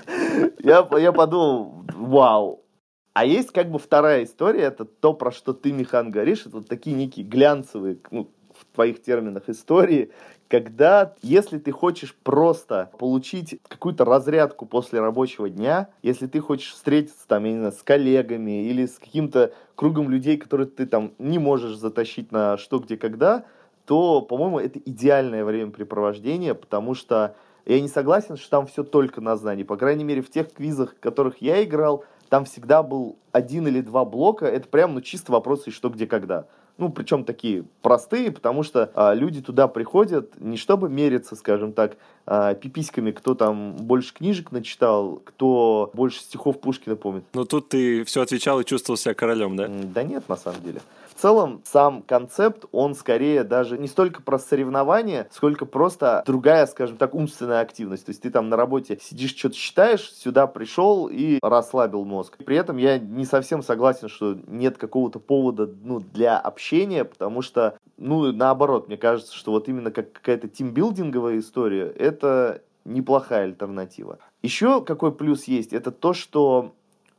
я, я подумал, вау, а есть как бы вторая история, это то, про что ты, Михан, говоришь, это вот такие некие глянцевые, ну, в твоих терминах истории, когда, если ты хочешь просто получить какую-то разрядку после рабочего дня, если ты хочешь встретиться там, я не знаю, с коллегами или с каким-то кругом людей, которые ты там не можешь затащить на что, где, когда, то, по-моему, это идеальное времяпрепровождение, потому что я не согласен, что там все только на знании. По крайней мере, в тех квизах, в которых я играл, там всегда был один или два блока. Это прям, ну, чисто вопросы что, где, когда. Ну, причем такие простые, потому что а, люди туда приходят не чтобы мериться, скажем так, а, пиписьками, кто там больше книжек начитал, кто больше стихов Пушкина помнит. Но тут ты все отвечал и чувствовал себя королем, да? Да нет, на самом деле. В целом, сам концепт, он скорее даже не столько про соревнования, сколько просто другая, скажем так, умственная активность. То есть ты там на работе сидишь, что-то считаешь, сюда пришел и расслабил мозг. При этом я не совсем согласен, что нет какого-то повода ну, для общения, потому что, ну, наоборот, мне кажется, что вот именно как какая-то тимбилдинговая история, это неплохая альтернатива. Еще какой плюс есть, это то, что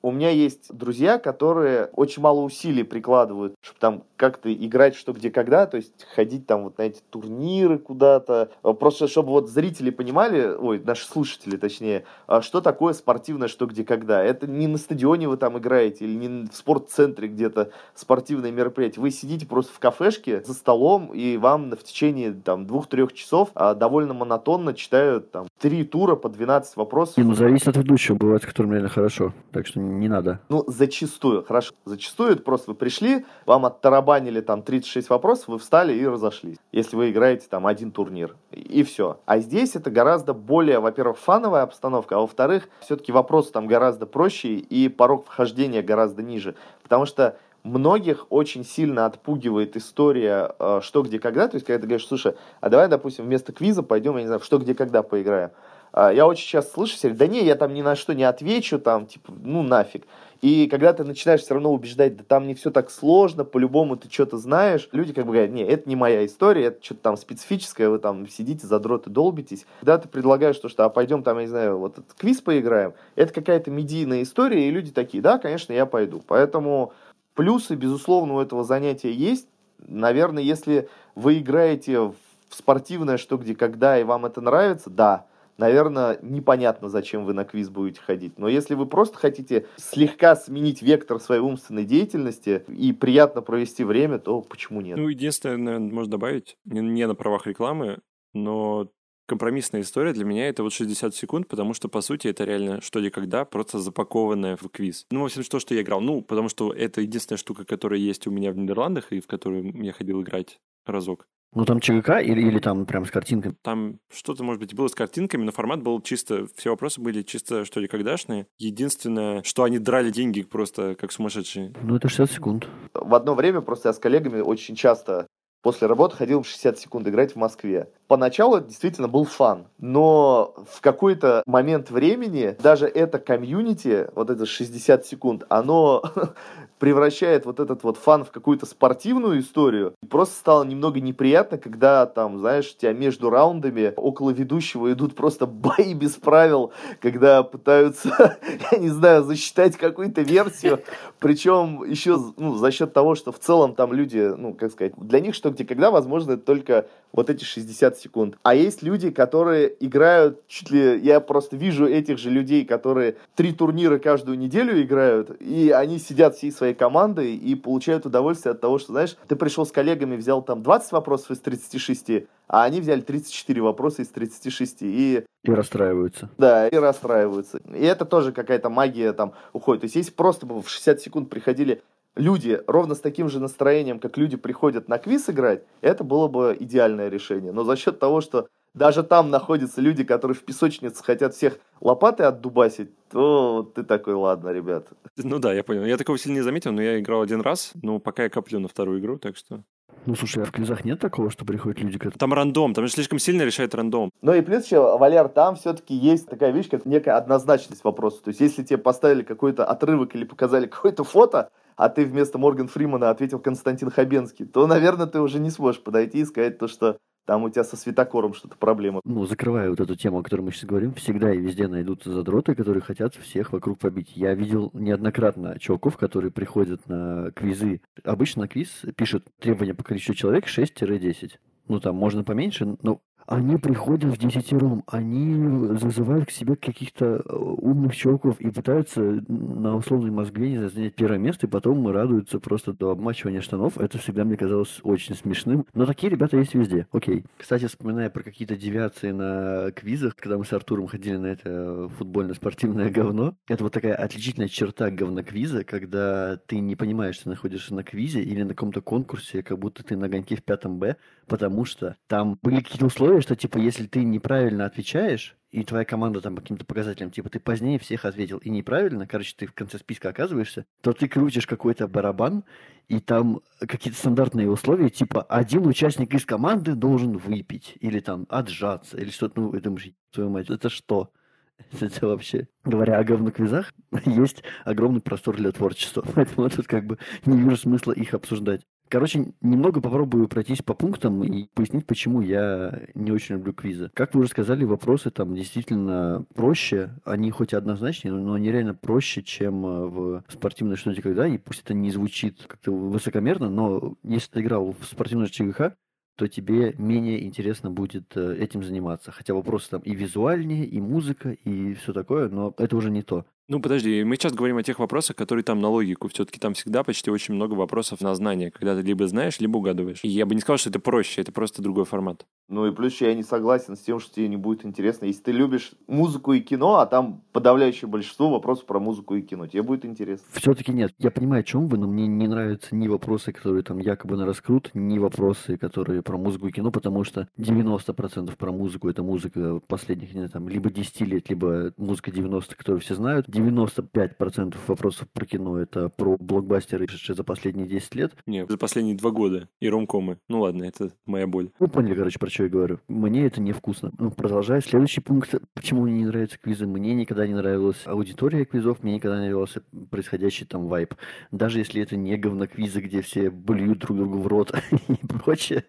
у меня есть друзья, которые очень мало усилий прикладывают, чтобы там как-то играть что где когда, то есть ходить там вот на эти турниры куда-то, а, просто чтобы вот зрители понимали, ой, наши слушатели точнее, а что такое спортивное что где когда. Это не на стадионе вы там играете или не в спортцентре где-то спортивное мероприятие. Вы сидите просто в кафешке за столом и вам в течение там двух-трех часов а, довольно монотонно читают там три тура по 12 вопросов. Не, ну зависит от ведущего, бывает, которым реально хорошо, так что не надо. Ну, зачастую, хорошо. Зачастую это просто вы пришли, вам оттарабанили там 36 вопросов, вы встали и разошлись. Если вы играете там один турнир. И все. А здесь это гораздо более, во-первых, фановая обстановка, а во-вторых, все-таки вопрос там гораздо проще и порог вхождения гораздо ниже. Потому что многих очень сильно отпугивает история э, «что, где, когда». То есть, когда ты говоришь, слушай, а давай, допустим, вместо квиза пойдем, я не знаю, «что, где, когда» поиграем. А, я очень часто слышу, все да не, я там ни на что не отвечу, там, типа, ну нафиг. И когда ты начинаешь все равно убеждать, да там не все так сложно, по-любому ты что-то знаешь, люди как бы говорят, не, это не моя история, это что-то там специфическое, вы там сидите, задроты, долбитесь. Когда ты предлагаешь то, что, а пойдем там, я не знаю, вот этот квиз поиграем, это какая-то медийная история, и люди такие, да, конечно, я пойду. Поэтому плюсы, безусловно, у этого занятия есть. Наверное, если вы играете в спортивное что где когда, и вам это нравится, да, наверное, непонятно, зачем вы на квиз будете ходить. Но если вы просто хотите слегка сменить вектор своей умственной деятельности и приятно провести время, то почему нет? Ну, единственное, наверное, можно добавить, не на правах рекламы, но компромиссная история для меня это вот 60 секунд, потому что, по сути, это реально что ли когда, просто запакованное в квиз. Ну, в общем, то, что я играл. Ну, потому что это единственная штука, которая есть у меня в Нидерландах и в которую я ходил играть разок. Ну, там ЧГК или, или там прям с картинками? Там что-то, может быть, было с картинками, но формат был чисто... Все вопросы были чисто, что ли, кагдашные. Единственное, что они драли деньги просто как сумасшедшие. Ну, это 60 секунд. В одно время просто я с коллегами очень часто после работы ходил в 60 секунд играть в Москве. Поначалу это действительно был фан, но в какой-то момент времени даже это комьюнити, вот это 60 секунд, оно превращает вот этот вот фан в какую-то спортивную историю. И просто стало немного неприятно, когда там, знаешь, тебя между раундами около ведущего идут просто бои без правил, когда пытаются, я не знаю, засчитать какую-то версию, причем еще ну, за счет того, что в целом там люди, ну, как сказать, для них что где когда, возможно, это только вот эти 60 секунд. А есть люди, которые играют чуть ли... Я просто вижу этих же людей, которые три турнира каждую неделю играют, и они сидят всей своей командой и получают удовольствие от того, что, знаешь, ты пришел с коллегами, взял там 20 вопросов из 36, а они взяли 34 вопроса из 36. И... И расстраиваются. Да, и расстраиваются. И это тоже какая-то магия там уходит. То есть, если просто бы в 60 секунд приходили люди ровно с таким же настроением, как люди приходят на квиз играть, это было бы идеальное решение. Но за счет того, что даже там находятся люди, которые в песочнице хотят всех лопаты отдубасить, то ты такой, ладно, ребят. Ну да, я понял. Я такого сильно не заметил, но я играл один раз, но пока я коплю на вторую игру, так что... Ну, слушай, а в квизах нет такого, что приходят люди, которые... Там рандом, там же слишком сильно решает рандом. Ну и плюс еще, Валер, там все-таки есть такая вещь, как некая однозначность вопроса. То есть, если тебе поставили какой-то отрывок или показали какое-то фото, а ты вместо Морган Фримана ответил Константин Хабенский, то, наверное, ты уже не сможешь подойти и сказать то, что там у тебя со светокором что-то проблема. Ну, закрывая вот эту тему, о которой мы сейчас говорим, всегда и везде найдутся задроты, которые хотят всех вокруг побить. Я видел неоднократно чуваков, которые приходят на квизы. Обычно на квиз пишут требования по количеству человек 6-10. Ну, там можно поменьше, но они приходят в десятером, они зазывают к себе каких-то э, умных чуваков и пытаются на условной Москве не занять первое место, и потом радуются просто до обмачивания штанов. Это всегда мне казалось очень смешным. Но такие ребята есть везде. Окей. Кстати, вспоминая про какие-то девиации на квизах, когда мы с Артуром ходили на это футбольно-спортивное говно, это вот такая отличительная черта говноквиза, когда ты не понимаешь, что находишься на квизе или на каком-то конкурсе, как будто ты на гоньке в пятом Б, потому что там были какие-то условия, что, типа, если ты неправильно отвечаешь, и твоя команда там каким-то показателям, типа, ты позднее всех ответил и неправильно, короче, ты в конце списка оказываешься, то ты крутишь какой-то барабан, и там какие-то стандартные условия, типа, один участник из команды должен выпить, или там отжаться, или что-то, ну, это твою мать, это что? Это вообще, говоря о говноквизах, есть огромный простор для творчества. Поэтому тут как бы не вижу смысла их обсуждать. Короче, немного попробую пройтись по пунктам и пояснить, почему я не очень люблю квизы. Как вы уже сказали, вопросы там действительно проще. Они хоть и однозначнее, но они реально проще, чем э, в спортивной что-то когда. И пусть это не звучит как-то высокомерно, но если ты играл в спортивную ЧГХ, то тебе менее интересно будет э, этим заниматься. Хотя вопросы там и визуальнее, и музыка, и все такое, но это уже не то. Ну, подожди, мы сейчас говорим о тех вопросах, которые там на логику. Все-таки там всегда почти очень много вопросов на знание, когда ты либо знаешь, либо угадываешь. И я бы не сказал, что это проще, это просто другой формат. Ну и плюс я не согласен с тем, что тебе не будет интересно. Если ты любишь музыку и кино, а там подавляющее большинство вопросов про музыку и кино, тебе будет интересно. Все-таки нет. Я понимаю, о чем вы, но мне не нравятся ни вопросы, которые там якобы на раскрут, ни вопросы, которые про музыку и кино, потому что 90% про музыку это музыка последних, не знаю, там, либо 10 лет, либо музыка 90 которую все знают. 95% вопросов про кино это про блокбастеры, шедшие за последние 10 лет. Нет, за последние два года. И ромкомы. Ну ладно, это моя боль. Вы поняли, короче, про что я говорю. Мне это невкусно. Ну, продолжая, следующий пункт. Почему мне не нравятся квизы? Мне никогда не нравилась аудитория квизов, мне никогда не нравился происходящий там vibe. Даже если это не говноквизы, где все блюют друг другу в рот и прочее,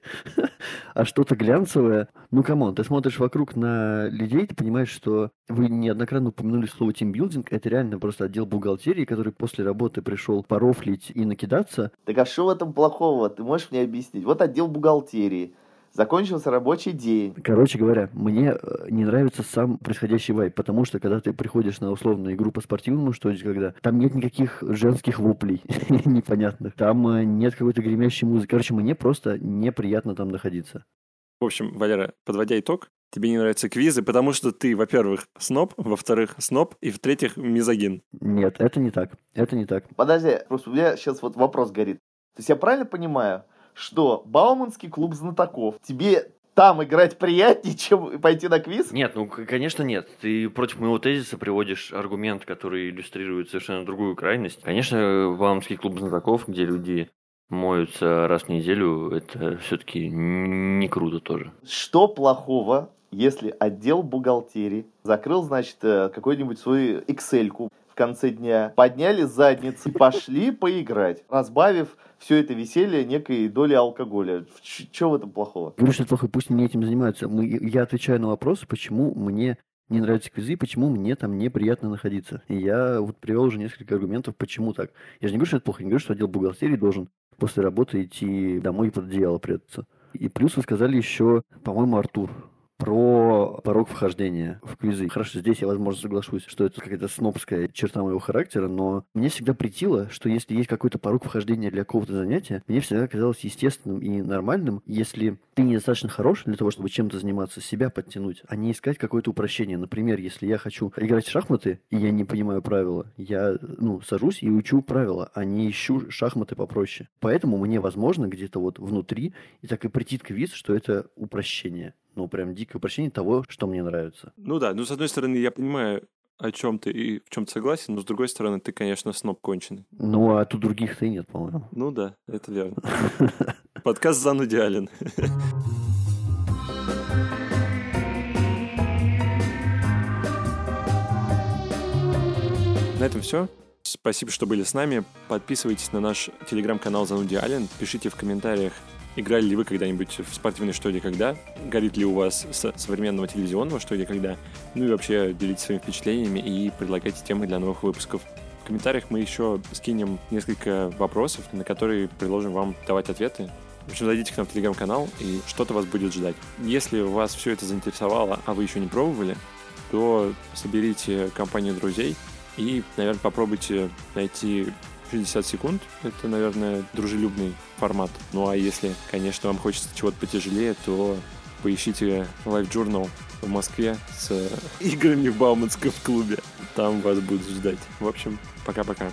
а что-то глянцевое. Ну, come on, ты смотришь вокруг на людей, ты понимаешь, что вы неоднократно упомянули слово тимбилдинг, это реально просто отдел бухгалтерии, который после работы пришел порофлить и накидаться. Так а что в этом плохого? Ты можешь мне объяснить? Вот отдел бухгалтерии. Закончился рабочий день. Короче говоря, мне э, не нравится сам происходящий вайп, потому что когда ты приходишь на условную игру по спортивному, что когда там нет никаких женских воплей непонятных, там э, нет какой-то гремящей музыки. Короче, мне просто неприятно там находиться. В общем, Валера, подводя итог, тебе не нравятся квизы, потому что ты, во-первых, сноб, во-вторых, сноб, и в-третьих, мизогин. Нет, это не так. Это не так. Подожди, просто у меня сейчас вот вопрос горит. То есть я правильно понимаю, что Бауманский клуб знатоков тебе там играть приятнее, чем пойти на квиз? Нет, ну, конечно, нет. Ты против моего тезиса приводишь аргумент, который иллюстрирует совершенно другую крайность. Конечно, Бауманский клуб знатоков, где люди моются раз в неделю, это все-таки не круто тоже. Что плохого, если отдел бухгалтерии закрыл, значит, э, какой-нибудь свою Excel в конце дня, подняли задницы, пошли поиграть, разбавив все это веселье некой долей алкоголя. Что в этом плохого? Говорю, что это плохо, пусть они этим занимаются. Мы, я отвечаю на вопросы, почему мне не нравятся квизы, почему мне там неприятно находиться. И я вот привел уже несколько аргументов, почему так. Я же не говорю, что это плохо, я не говорю, что отдел бухгалтерии должен после работы идти домой и под одеяло прятаться. И плюс вы сказали еще, по-моему, Артур, Про порог вхождения в квизы. Хорошо, здесь я, возможно, соглашусь, что это какая-то снобская черта моего характера, но мне всегда притило, что если есть какой-то порог вхождения для какого-то занятия, мне всегда казалось естественным и нормальным, если ты недостаточно хорош для того, чтобы чем-то заниматься, себя подтянуть, а не искать какое-то упрощение. Например, если я хочу играть в шахматы, и я не понимаю правила, я ну, сажусь и учу правила, а не ищу шахматы попроще. Поэтому мне, возможно, где-то вот внутри и так и притит квиз, что это упрощение ну, прям дикое упрощение того, что мне нравится. Ну да, ну, с одной стороны, я понимаю, о чем ты и в чем ты согласен, но с другой стороны, ты, конечно, сноб конченый. Ну, а тут других-то и нет, по-моему. Ну да, это верно. Подкаст Зан идеален. На этом все. Спасибо, что были с нами. Подписывайтесь на наш телеграм-канал Зануди Ален. Пишите в комментариях, играли ли вы когда-нибудь в спортивный «Что, где, когда», горит ли у вас с современного телевизионного «Что, где, когда», ну и вообще делитесь своими впечатлениями и предлагайте темы для новых выпусков. В комментариях мы еще скинем несколько вопросов, на которые предложим вам давать ответы. В общем, зайдите к нам в телеграм-канал, и что-то вас будет ждать. Если вас все это заинтересовало, а вы еще не пробовали, то соберите компанию друзей и, наверное, попробуйте найти 60 секунд. Это, наверное, дружелюбный формат. Ну а если, конечно, вам хочется чего-то потяжелее, то поищите Live Journal в Москве с играми в Бауманском клубе. Там вас будут ждать. В общем, пока-пока.